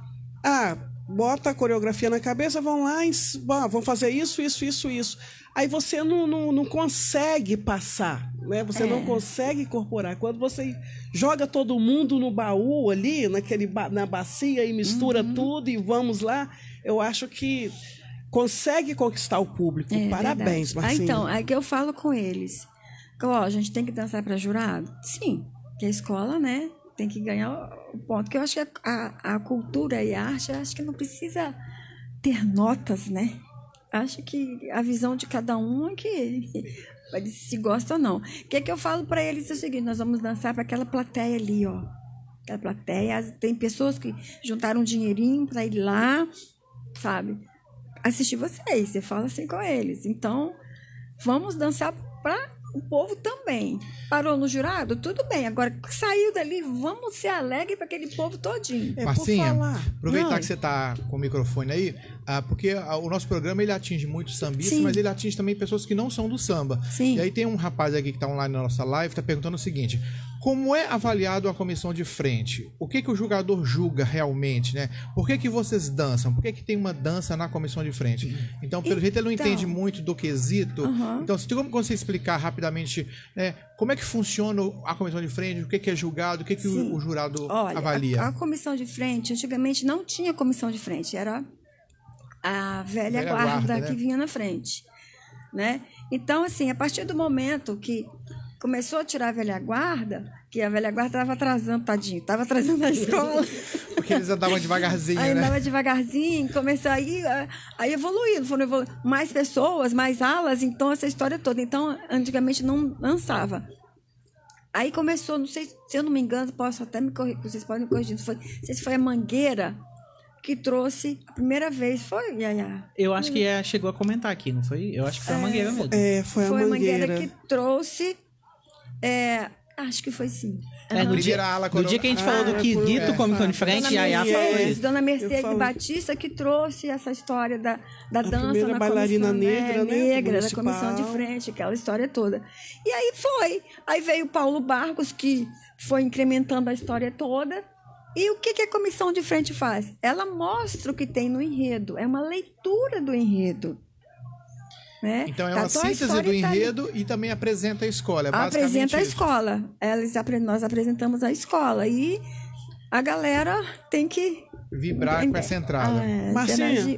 ah, bota a coreografia na cabeça, vão lá e ah, vão fazer isso, isso, isso, isso. Aí você não, não, não consegue passar, né? Você É. não consegue incorporar. Quando você joga todo mundo no baú ali, naquele na bacia e mistura Uhum. tudo e vamos lá, eu acho que consegue conquistar o público. É, Parabéns, verdade. Ah, Marcinho. então, é que eu falo com eles. Ó, a gente tem que dançar para jurado? Sim, que a escola, né, tem que ganhar o ponto. Que eu acho que a, a, a cultura e a arte, eu acho que não precisa ter notas, né? Acho que a visão de cada um é que se gosta ou não. O que, que eu falo para eles é o seguinte: nós vamos dançar para aquela plateia ali, ó. Aquela plateia. Tem pessoas que juntaram um dinheirinho para ir lá, sabe? Assistir vocês. Eu falo assim com eles. Então, vamos dançar para o povo também. Parou no jurado? Tudo bem. Agora, saiu dali, vamos ser alegre para aquele povo todinho. É, Marcinha, aproveitar Não. que você está com o microfone aí, ah, porque ah, o nosso programa ele atinge muitos sambistas, Sim. mas ele atinge também pessoas que não são do samba. Sim. E aí tem um rapaz aqui que está online na nossa live, está perguntando o seguinte: como é avaliado a comissão de frente? O que que o jogador julga realmente, né? Por que que vocês dançam? Por que que tem uma dança na comissão de frente? Então, pelo jeito ele não Então. entende muito do quesito. Então, se tem como você explicar rapidamente, né, como é que funciona a comissão de frente, o que que é julgado, o que que o, o jurado Olha, avalia? A, a comissão de frente, antigamente não tinha comissão de frente, era a velha, Velha guarda, guarda, né? que vinha na frente, né? Então, assim, a partir do momento que começou a tirar a velha guarda, que a velha guarda estava atrasando, tadinho, estava atrasando a escola. Porque eles andavam devagarzinho, Aí né? andava devagarzinho, começou aí, aí evoluindo, foram evoluindo. Mais pessoas, mais alas, então essa história toda. Então, antigamente não lançava. Aí começou, não sei, se eu não me engano, posso até me corrigir, vocês podem me corrigir, não foi, não sei se foi a Mangueira que trouxe a primeira vez. Foi, Yaya? Eu acho que é, chegou a comentar aqui, não foi? Eu acho que foi a Mangueira mesmo. É, foi a Foi a mangueira. Mangueira que trouxe. É, acho que foi sim. É, no, dia, ala, no dia que a gente falou do Ah, quesito, é, como fala. em frente, Dona Yaya falou isso. Dona Mercedes falo. Batista que trouxe essa história da, da dança na bailarina comissão, negra, né, negra, da comissão de frente, aquela história toda. E aí foi. Aí veio o Paulo Barcos, que foi incrementando a história toda. E o que, que a comissão de frente faz? Ela mostra o que tem no enredo. É uma leitura do enredo. Né? Então é Tá, uma a síntese do tá enredo e também apresenta a escola. É apresenta a isso. escola. Eles, nós apresentamos a escola. E a galera tem que. Vibrar com essa entrada. Ah, Marcinha.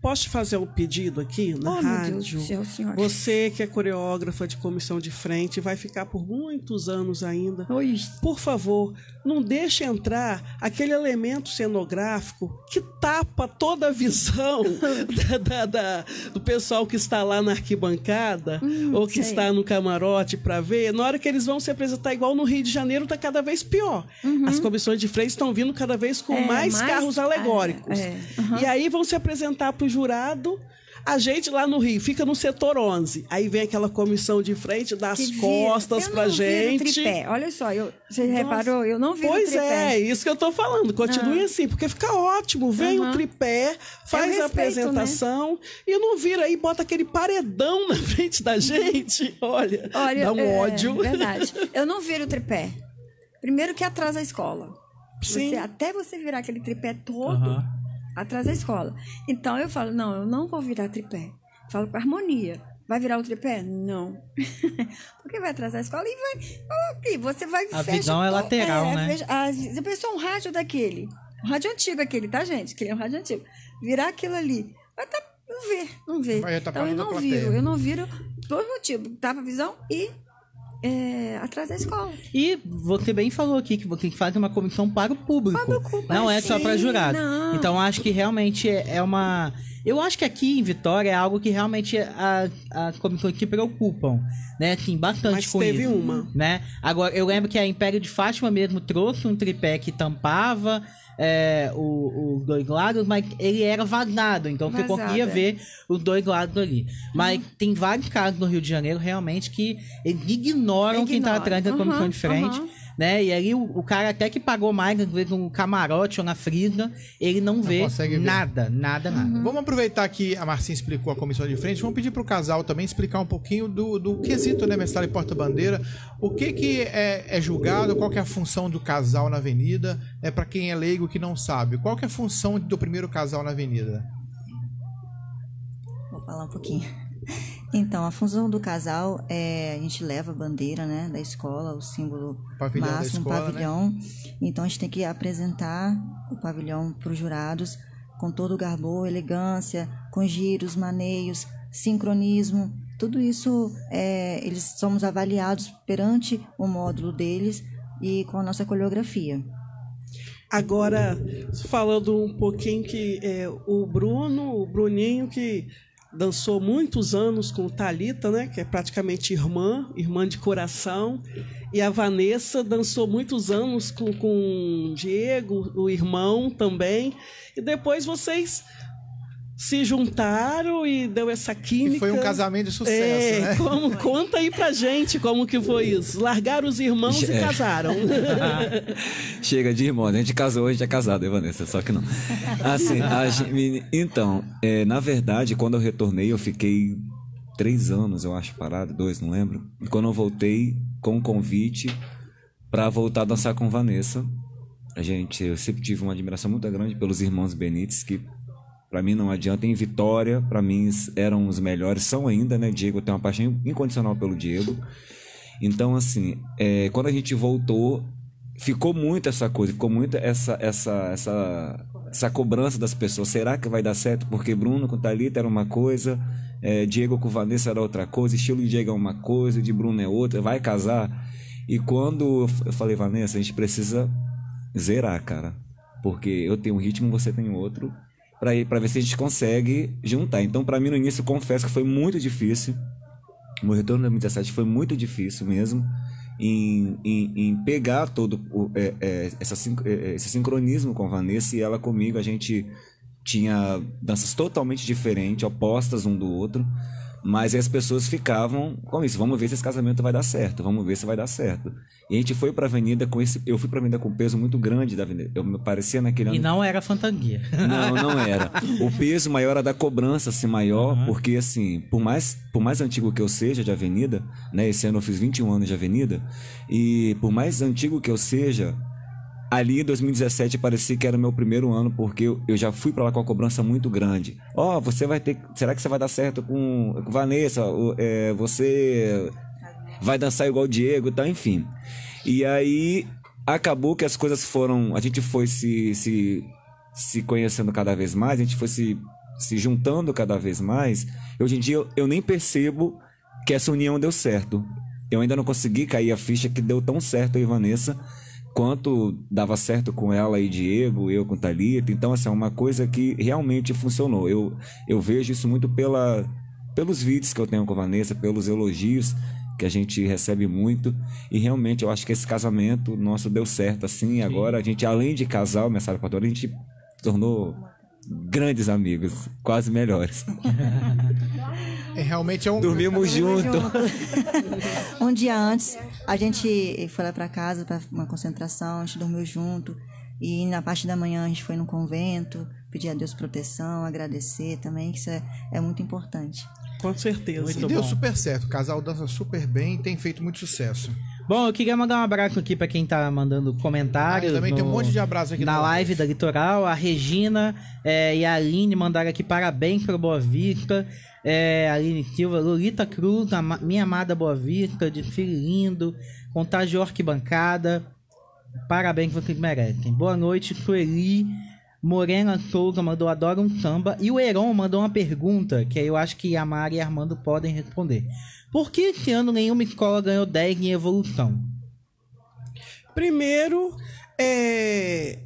Posso te fazer um pedido aqui na Oh, meu rádio? Deus do céu. Você que é coreógrafa de comissão de frente vai ficar por muitos anos ainda. Oi. Por favor, não deixe entrar aquele elemento cenográfico que tapa toda a visão da- da- da- do pessoal que está lá na arquibancada ou que Hum, sei. está no camarote para ver. Na hora que eles vão se apresentar, igual no Rio de Janeiro, está cada vez pior. As comissões de frente estão vindo cada vez com Uhum. É, mais, mais- carros alegóricos. é, aham. E aí vão se apresentar para o jurado. A gente lá no Rio fica no setor 11. Aí vem aquela comissão de frente, dá as costas eu pra não viro gente. tripé. Olha só, eu, você Nossa. reparou? Eu não vi Pois tripé. é, isso que eu tô falando. Continue Ah. assim, porque fica ótimo. Vem Aham. o tripé, faz respeito, a apresentação e não vira aí, bota aquele paredão na frente da gente. Olha, Olha, dá um é, ódio. Verdade. Eu não viro tripé. Primeiro que atrasa a escola. Sim. Você- até você virar aquele tripé todo, Aham. Atrasa a escola. Então eu falo, não, eu não vou virar tripé. Falo com harmonia. Vai virar o tripé? Não. Porque vai atrasar a escola e vai. Ok, você vai. A visão é lateral, né? Fecha, a, você pensou um rádio daquele. Um rádio antigo aquele, tá, gente? Que é um rádio antigo. Virar aquilo ali. Vai tá. Não vê, não vê. Vai então atrapalhando eu não viro. Eu não viro. Dois motivos. Tapa a visão e. É, atrás da escola. E você bem falou aqui que você faz uma comissão para o público. não é só para sim, jurado. não. Então acho que realmente é é uma. Eu acho que aqui em Vitória é algo que realmente a- as comissões se preocupam, né? Assim, bastante Mas com teve isso. uma. Né? Agora, eu lembro que a Império de Fátima mesmo trouxe um tripé que tampava é, o- os dois lados, mas ele era vazado, então você Vazado, conseguia ver os dois lados ali. Mas tem vários casos no Rio de Janeiro, realmente, que eles ignoram quem tá Ignora. atrás da comissão de frente. aham. Né? E aí o, o cara até que pagou mais, às vezes, no camarote ou na frisa, ele não, vê consegue ver. nada, nada, nada. Vamos aproveitar que a Marcinha explicou a comissão de frente. Vamos pedir para o casal também explicar um pouquinho do, do quesito, né, mestrado e porta-bandeira. O que, que é, é julgado, qual que é a função do casal na avenida, é para quem é leigo que não sabe. Qual que é a função do primeiro casal na avenida? Vou falar um pouquinho. Então, a função do casal é a gente leva a bandeira, né, da escola, o símbolo Pavilhão máximo, escola, né? pavilhão. Então a gente tem que apresentar o pavilhão para os jurados com todo o garbor, elegância, com giros, maneios, sincronismo. Tudo isso é, eles somos avaliados perante o módulo deles e com a nossa coreografia. Agora, falando um pouquinho que é, o Bruno, o Bruninho, que dançou muitos anos com Talita, né, que é praticamente irmã, irmã de coração, e a Vanessa dançou muitos anos com, com Diego, o irmão também, e depois vocês se juntaram e deu essa química. E foi um casamento de sucesso, É, né? como, conta aí pra gente como que foi isso. Largaram os irmãos e É. casaram. Chega de irmão, a gente casou, a gente é casado, hein, Vanessa? Só que não. Assim, a gente- então, é, na verdade, quando eu retornei, eu fiquei três anos, eu acho, parado, dois, não lembro. E quando eu voltei com um convite para voltar a dançar com Vanessa, a gente, eu sempre tive uma admiração muito grande pelos irmãos Benites, que Pra mim não adianta. Em Vitória, pra mim eram os melhores, são ainda, né? Diego, tenho uma paixão incondicional pelo Diego. Então, assim, é, quando a gente voltou, ficou muito essa coisa, ficou muito essa, essa, essa, essa cobrança das pessoas. Será que vai dar certo? Porque Bruno com Thalita era uma coisa, é, Diego com Vanessa era outra coisa, estilo de Diego é uma coisa, de Bruno é outra, vai casar. E quando eu falei, Vanessa, a gente precisa zerar, cara. Porque eu tenho um ritmo, você tem outro para ver se a gente consegue juntar. Então, para mim no início, confesso que foi muito difícil. O meu retorno em 2017 foi muito difícil mesmo. em, em, em pegar todo o, é, é, essa, sin- é, esse sincronismo com a Vanessa e ela comigo. A gente tinha danças totalmente diferentes, opostas um do outro. Mas as pessoas ficavam com isso. Vamos ver se esse casamento vai dar certo. Vamos ver se vai dar certo. E a gente foi pra avenida com esse. Eu fui pra avenida com um peso muito grande da avenida. Eu me parecia naquele ano. E não era fantanguia. Não, não era. O peso maior era da cobrança ser maior, porque assim, por mais, por mais antigo que eu seja de avenida, né? Esse ano eu fiz 21 anos de avenida, e por mais antigo que eu seja, ali em 2017 parecia que era o meu primeiro ano, porque eu, já fui pra lá com a cobrança muito grande. Ó, você vai ter. Será que você vai dar certo com, com Vanessa? É, você vai dançar igual o Diego e tal, enfim. E aí acabou que as coisas foram. A gente foi se, se, se conhecendo cada vez mais, a gente foi se, se juntando cada vez mais. Hoje em dia eu, eu nem percebo que essa união deu certo. Eu ainda não consegui cair a ficha que deu tão certo e Vanessa quanto dava certo com ela e Diego, eu com Thalita. Então, assim, é uma coisa que realmente funcionou. Eu, eu vejo isso muito pela, pelos vídeos que eu tenho com a Vanessa, pelos elogios que a gente recebe muito. E realmente eu acho que esse casamento nosso deu certo, assim. E agora a gente, além de casal, Messara Patora, a gente se tornou grandes amigos, quase melhores. É, realmente é um. Dormimos junto. um dia antes, a gente foi lá pra casa para uma concentração, a gente dormiu junto. E na parte da manhã a gente foi no convento, pedir a Deus proteção, agradecer também, que isso é, é muito importante. Com certeza. e deu super certo. O casal dança super bem e tem feito muito sucesso. Bom, eu queria mandar um abraço aqui pra quem tá mandando comentários. Ah, também no- tem um monte de abraço aqui Na live da Litoral. A Regina é, e a Aline mandaram aqui parabéns pro Boa Vista. É, Aline Silva, Lolita Cruz, ama- minha amada Boa Vista, de filho lindo, contagio arquibancada. Parabéns que vocês merecem. Boa noite, Sueli. Morena Souza mandou adora um samba. E o Heron mandou uma pergunta que eu acho que a Mari e a Armando podem responder. Por que esse ano nenhuma escola ganhou 10 em evolução? Primeiro, é,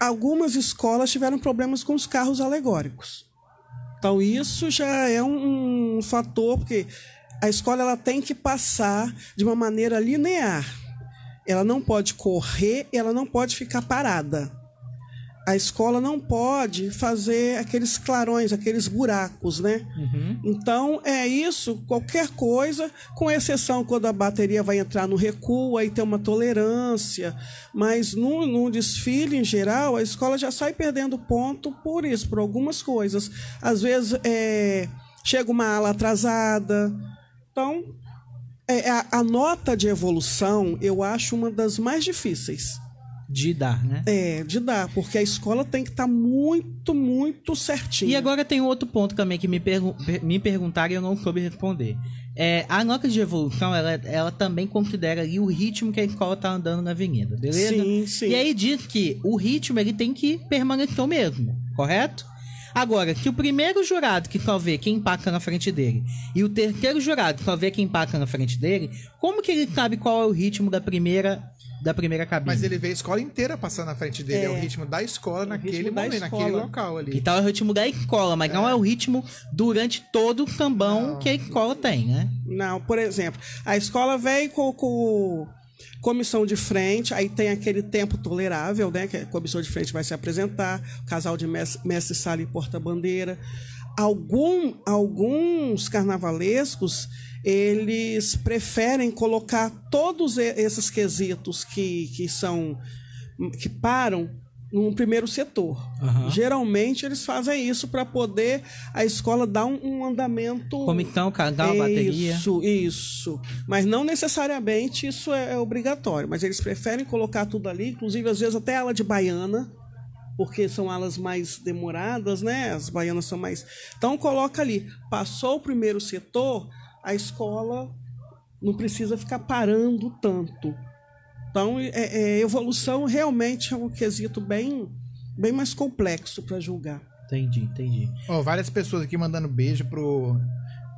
algumas escolas tiveram problemas com os carros alegóricos. Então isso já é um, um fator porque a escola ela tem que passar de uma maneira linear. Ela não pode correr, ela não pode ficar parada. A escola não pode fazer aqueles clarões, aqueles buracos, né? Então é isso, qualquer coisa, com exceção quando a bateria vai entrar no recuo, aí tem uma tolerância, mas no, no desfile em geral, a escola já sai perdendo ponto por isso, por algumas coisas. Às vezes é, chega uma ala atrasada. Então, é, a, a nota de evolução eu acho uma das mais difíceis. De dar, né? É, de dar, porque a escola tem que estar muito, muito certinha. E agora tem outro ponto também que me, pergu per- me perguntaram e eu não soube responder. É, a nota de evolução, ela, ela também considera ali o ritmo que a escola tá andando na avenida, beleza? Sim, sim. E aí diz que o ritmo ele tem que permanecer o mesmo, correto? Agora, se o primeiro jurado que só vê quem passa na frente dele e o terceiro jurado que só vê quem passa na frente dele, como que ele sabe qual é o ritmo da primeira da primeira cabine? Mas ele vê a escola inteira passando na frente dele. É, É. o ritmo da escola naquele momento, escola. naquele local ali. Então é o ritmo da escola, mas não é o ritmo durante todo o sambão que a escola tem, né? Não, por exemplo, a escola vem com, com comissão de frente, aí tem aquele tempo tolerável, né? Que a comissão de frente vai se apresentar, o casal de mestre, mestre sala e porta-bandeira. Algum, alguns carnavalescos, eles preferem colocar todos esses quesitos que, que são que param num primeiro setor. Aham. Geralmente eles fazem isso para poder a escola dar um, um andamento Comissão, casal, bateria. isso, isso. Mas não necessariamente isso é, é obrigatório. Mas eles preferem colocar tudo ali, inclusive às vezes até ala de baiana, porque são alas mais demoradas, né? As baianas são mais. Então coloca ali. Passou o primeiro setor, a escola não precisa ficar parando tanto. Então, é, é, evolução realmente é um quesito bem, bem mais complexo para julgar. Entendi, entendi. Ó, várias pessoas aqui mandando beijo pro,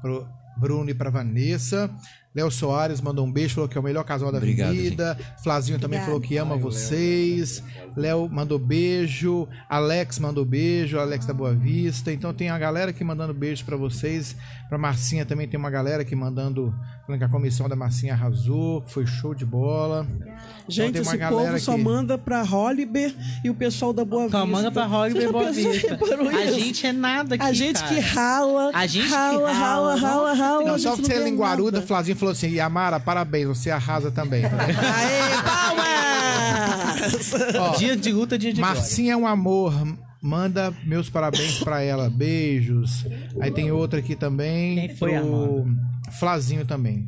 pro Bruno e pra Vanessa. Léo Soares mandou um beijo, falou que é o melhor casal da Obrigado, vida. Flazinho também Obrigada. falou que ama Ai, vocês. Léo mandou beijo. Alex mandou beijo. Alex da Boa Vista. Então tem a galera aqui mandando beijo pra vocês. Pra Marcinha também tem uma galera aqui mandando. Falando que a comissão da Marcinha arrasou, que foi show de bola. Gente, tem uma esse povo só que- manda pra Holliber e o pessoal da Boa Vista. Só manda pra Você Hollywood já Boa Vista. A gente é nada aqui, A gente cara. que rala, A gente que rala, rala, rala, rala, rala. Não, só gente pra ser ganha linguaruda. Flazinho falou assim: Yamara, parabéns, você arrasa também. Aê, palmas! Ó, Dia de luta, dia de glória. Marcinha é um amor. Manda meus parabéns pra ela. Beijos. Aí tem outra aqui também. Quem foi, pro Flazinho também.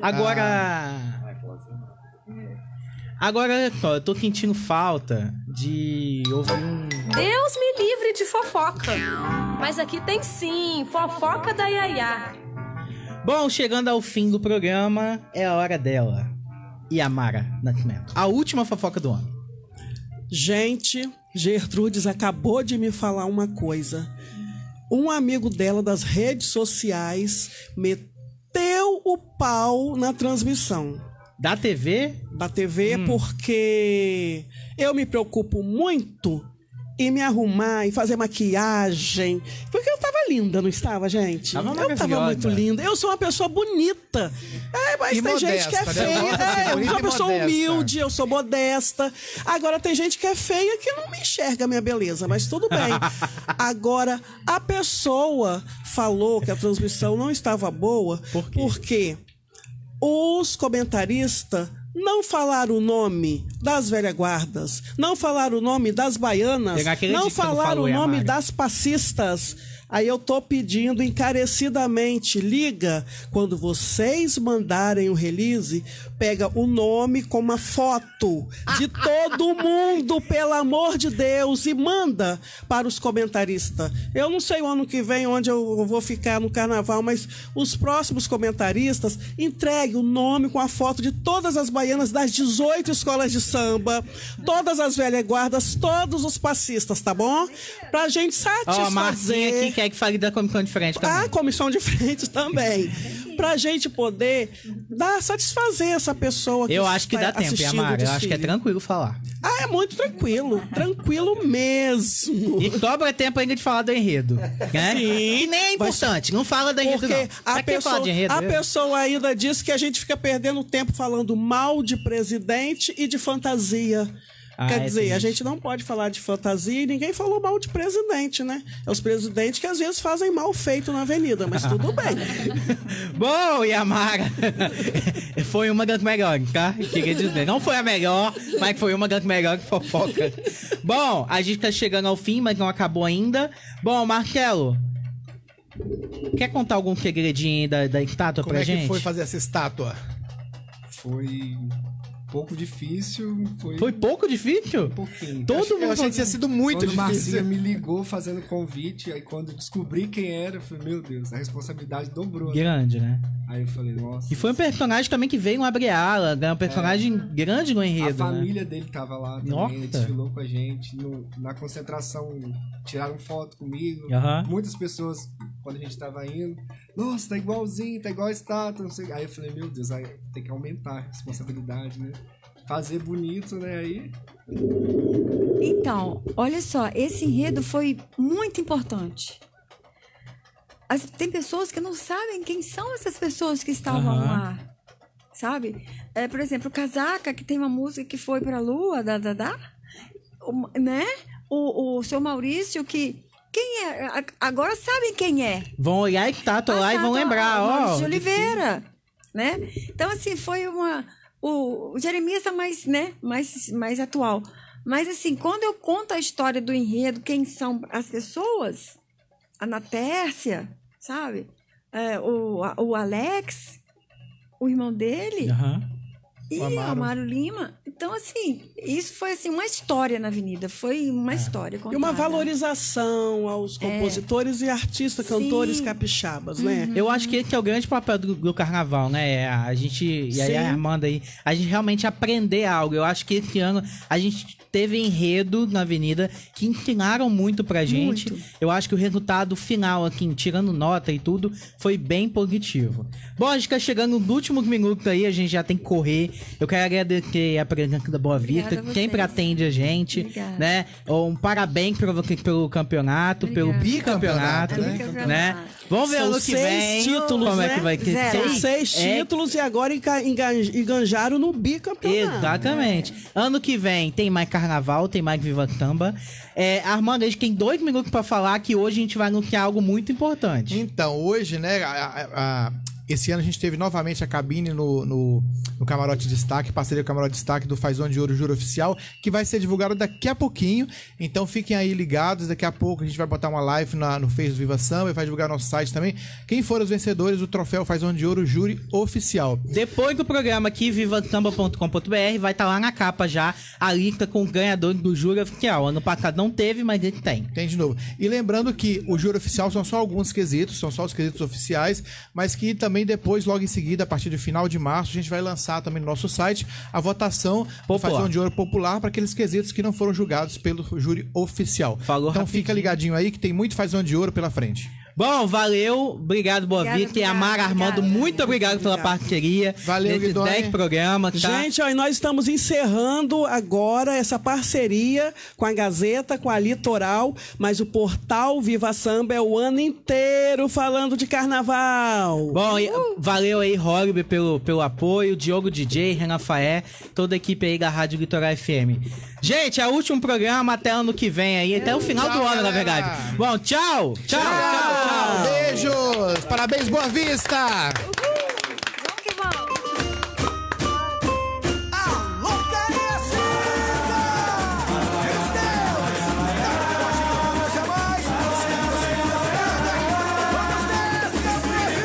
Agora. Agora, ó, eu tô sentindo falta de ouvir um. Deus me livre de fofoca. Mas aqui tem sim, fofoca da Yaya. Bom, chegando ao fim do programa, é a hora dela. Yamara Nascimento. A última fofoca do ano. Gente, Gertrudes acabou de me falar uma coisa. Um amigo dela das redes sociais meteu o pau na transmissão Da TV? da TV porque eu me preocupo muito em me arrumar e fazer maquiagem. Porque eu tava linda, não estava, gente? Tava eu tava muito linda. Eu sou uma pessoa bonita. É, mas E tem gente que é modesta, né? feia. Ser É, eu bonita sou uma e pessoa modesta. humilde, eu sou modesta. Agora tem gente que é feia que não me enxerga a minha beleza, mas tudo bem. Agora, a pessoa falou que a transmissão não estava boa Por quê? porque os comentaristas não falaram o nome das velhas guardas, não falaram o nome das baianas, não falou, o nome Yamara. das passistas. Aí eu tô pedindo encarecidamente, liga, quando vocês mandarem o release, pega o nome com uma foto de todo mundo, pelo amor de Deus, e manda para os comentaristas. Eu não sei o ano que vem onde eu vou ficar no carnaval, mas os próximos comentaristas entregue o nome com a foto de todas as baianas das 18 escolas de samba, todas as velhas guardas, todos os passistas, tá bom? Pra gente Ó, a Marcinha satisfazer. aqui quer que fale da comissão de frente também. A comissão de frente também. Pra gente poder dar, satisfazer essa pessoa que eu acho que dá tempo, assistindo o Yamara. Eu acho que é tranquilo falar. Ah, é muito tranquilo. Tranquilo mesmo. E sobra tempo ainda de falar do enredo. Né? Sim. Que nem é importante. Não fala do enredo, Porque não. a pessoa, de enredo? a pessoa ainda diz que a gente fica perdendo tempo falando mal de presidente e de fantasia. Ah, Quer é dizer, a triste. gente não pode falar de fantasia e ninguém falou mal de presidente, né? É os presidentes que às vezes fazem mal feito na avenida, mas tudo bem. Bom, Yamara, foi uma das melhores, tá? Queria dizer, não foi a melhor, mas foi uma das melhores fofoca. Bom, a gente tá chegando ao fim, mas não acabou ainda. Bom, Marcelo, quer contar algum segredinho aí da, da estátua Como pra é gente? que foi fazer essa estátua? Foi pouco difícil. Foi, Foi pouco difícil? um pouquinho. Todo Eu mundo achei que tinha sido muito quando Marcinha difícil. me ligou fazendo convite, aí quando eu descobri quem era, eu falei, meu Deus, a responsabilidade dobrou. né? grande, né? Aí eu falei, nossa. E foi um personagem também que veio no Abre Ala, né? um personagem grande no A enredo, né? família dele tava lá também, Nossa. ele desfilou com a gente. no- na concentração, tiraram foto comigo. Muitas pessoas, quando a gente tava indo, nossa, tá igualzinho, tá igual a estátua, não sei. Aí eu falei, meu Deus, aí tem que aumentar a responsabilidade, né? Fazer bonito, né? Aí. Então, olha só, esse enredo foi muito importante. As- tem pessoas que não sabem quem são essas pessoas que estavam Aham. lá, sabe? É, por exemplo, o Casaca, que tem uma música que foi pra Lua, da, da, da, o- né? O, o seu Maurício, que... Quem é? Agora sabem quem é. Vão olhar a estátua lá e vão Exato, lembrar, ó. De Oliveira, né? Então, assim, foi uma... O, o Jeremias tá mais, né? Mais, mais atual. Mas, assim, quando eu conto a história do enredo, quem são as pessoas, a Natércia, sabe? É, o, o Alex, o irmão dele, Aham. E O Amaro. Amaro. Lima. Então, assim, isso foi assim, uma história na Avenida. Foi uma história. E uma contada. valorização aos compositores e artistas, Sim. cantores capixabas, né? Eu acho que esse é o grande papel do, do carnaval, né? A gente, e aí Sim. a Armanda aí, a gente realmente aprender algo. Eu acho que esse ano a gente teve enredo na avenida que ensinaram muito pra gente. Muito. Eu acho que o resultado final aqui, tirando nota e tudo, foi bem positivo. Bom, a gente tá chegando no último minuto aí, a gente já tem que correr. Eu quero agradecer a presença da Boa Vista, Obrigada a que sempre vocês. atende a gente, Obrigada. né? Um parabéns pelo, pelo campeonato, pelo Obrigada. bicampeonato, Bicampeonato. né? Vamos ver São ano que seis vem títulos, como é né? que vai. Zero. São seis É, títulos e agora enga- enga- enganjaram no bicampeonato. Exatamente. Ano que vem tem mais carnaval, tem mais Viva Samba. É, Armando, a gente tem dois minutos pra falar que hoje a gente vai anunciar algo muito importante. Então, hoje, né, a- a- a- esse ano a gente teve novamente a cabine no, no, no Camarote Destaque, parceria com o Camarote Destaque do Fazão de Ouro Juro Oficial, que vai ser divulgado daqui a pouquinho. Então fiquem aí ligados, daqui a pouco a gente vai botar uma live na- no Face do Viva Samba e vai divulgar nosso site também. Quem foram os vencedores do troféu Fazão de Ouro Júri Oficial. Depois do programa aqui, vivasamba.com.br, vai estar lá na capa já a lista com ganhadores do Júri Oficial. Ano passado não teve, mas ele tem. Tem de novo. E lembrando que o júri oficial são só alguns quesitos, são só os quesitos oficiais, mas que também depois, logo em seguida, a partir do final de março, a gente vai lançar também no nosso site a votação do Popular. Fazão de Ouro Popular para aqueles quesitos que não foram julgados pelo júri oficial. Falou então rapidinho. fica ligadinho aí que tem muito Fazão de Ouro pela frente. Bom, valeu. Obrigado, Vista. E obrigada, Amara Armando, obrigada. muito obrigado pela Obrigada. parceria. Valeu, nesses Guidoni. 10 programas, tá? Gente, ó, e nós estamos encerrando agora essa parceria com a Gazeta, com a Litoral, mas o portal Viva Samba é o ano inteiro falando de carnaval. Bom, e- valeu aí, Hollywood, pelo, pelo apoio, Diogo DJ, Renan Faé, toda a equipe aí da Rádio Litoral FM. Gente, é o último programa até ano que vem aí, até o final do Tchau, ano, na galera. verdade. Bom, tchau! Tchau, tchau, tchau! Beijos! Parabéns, Boa Vista!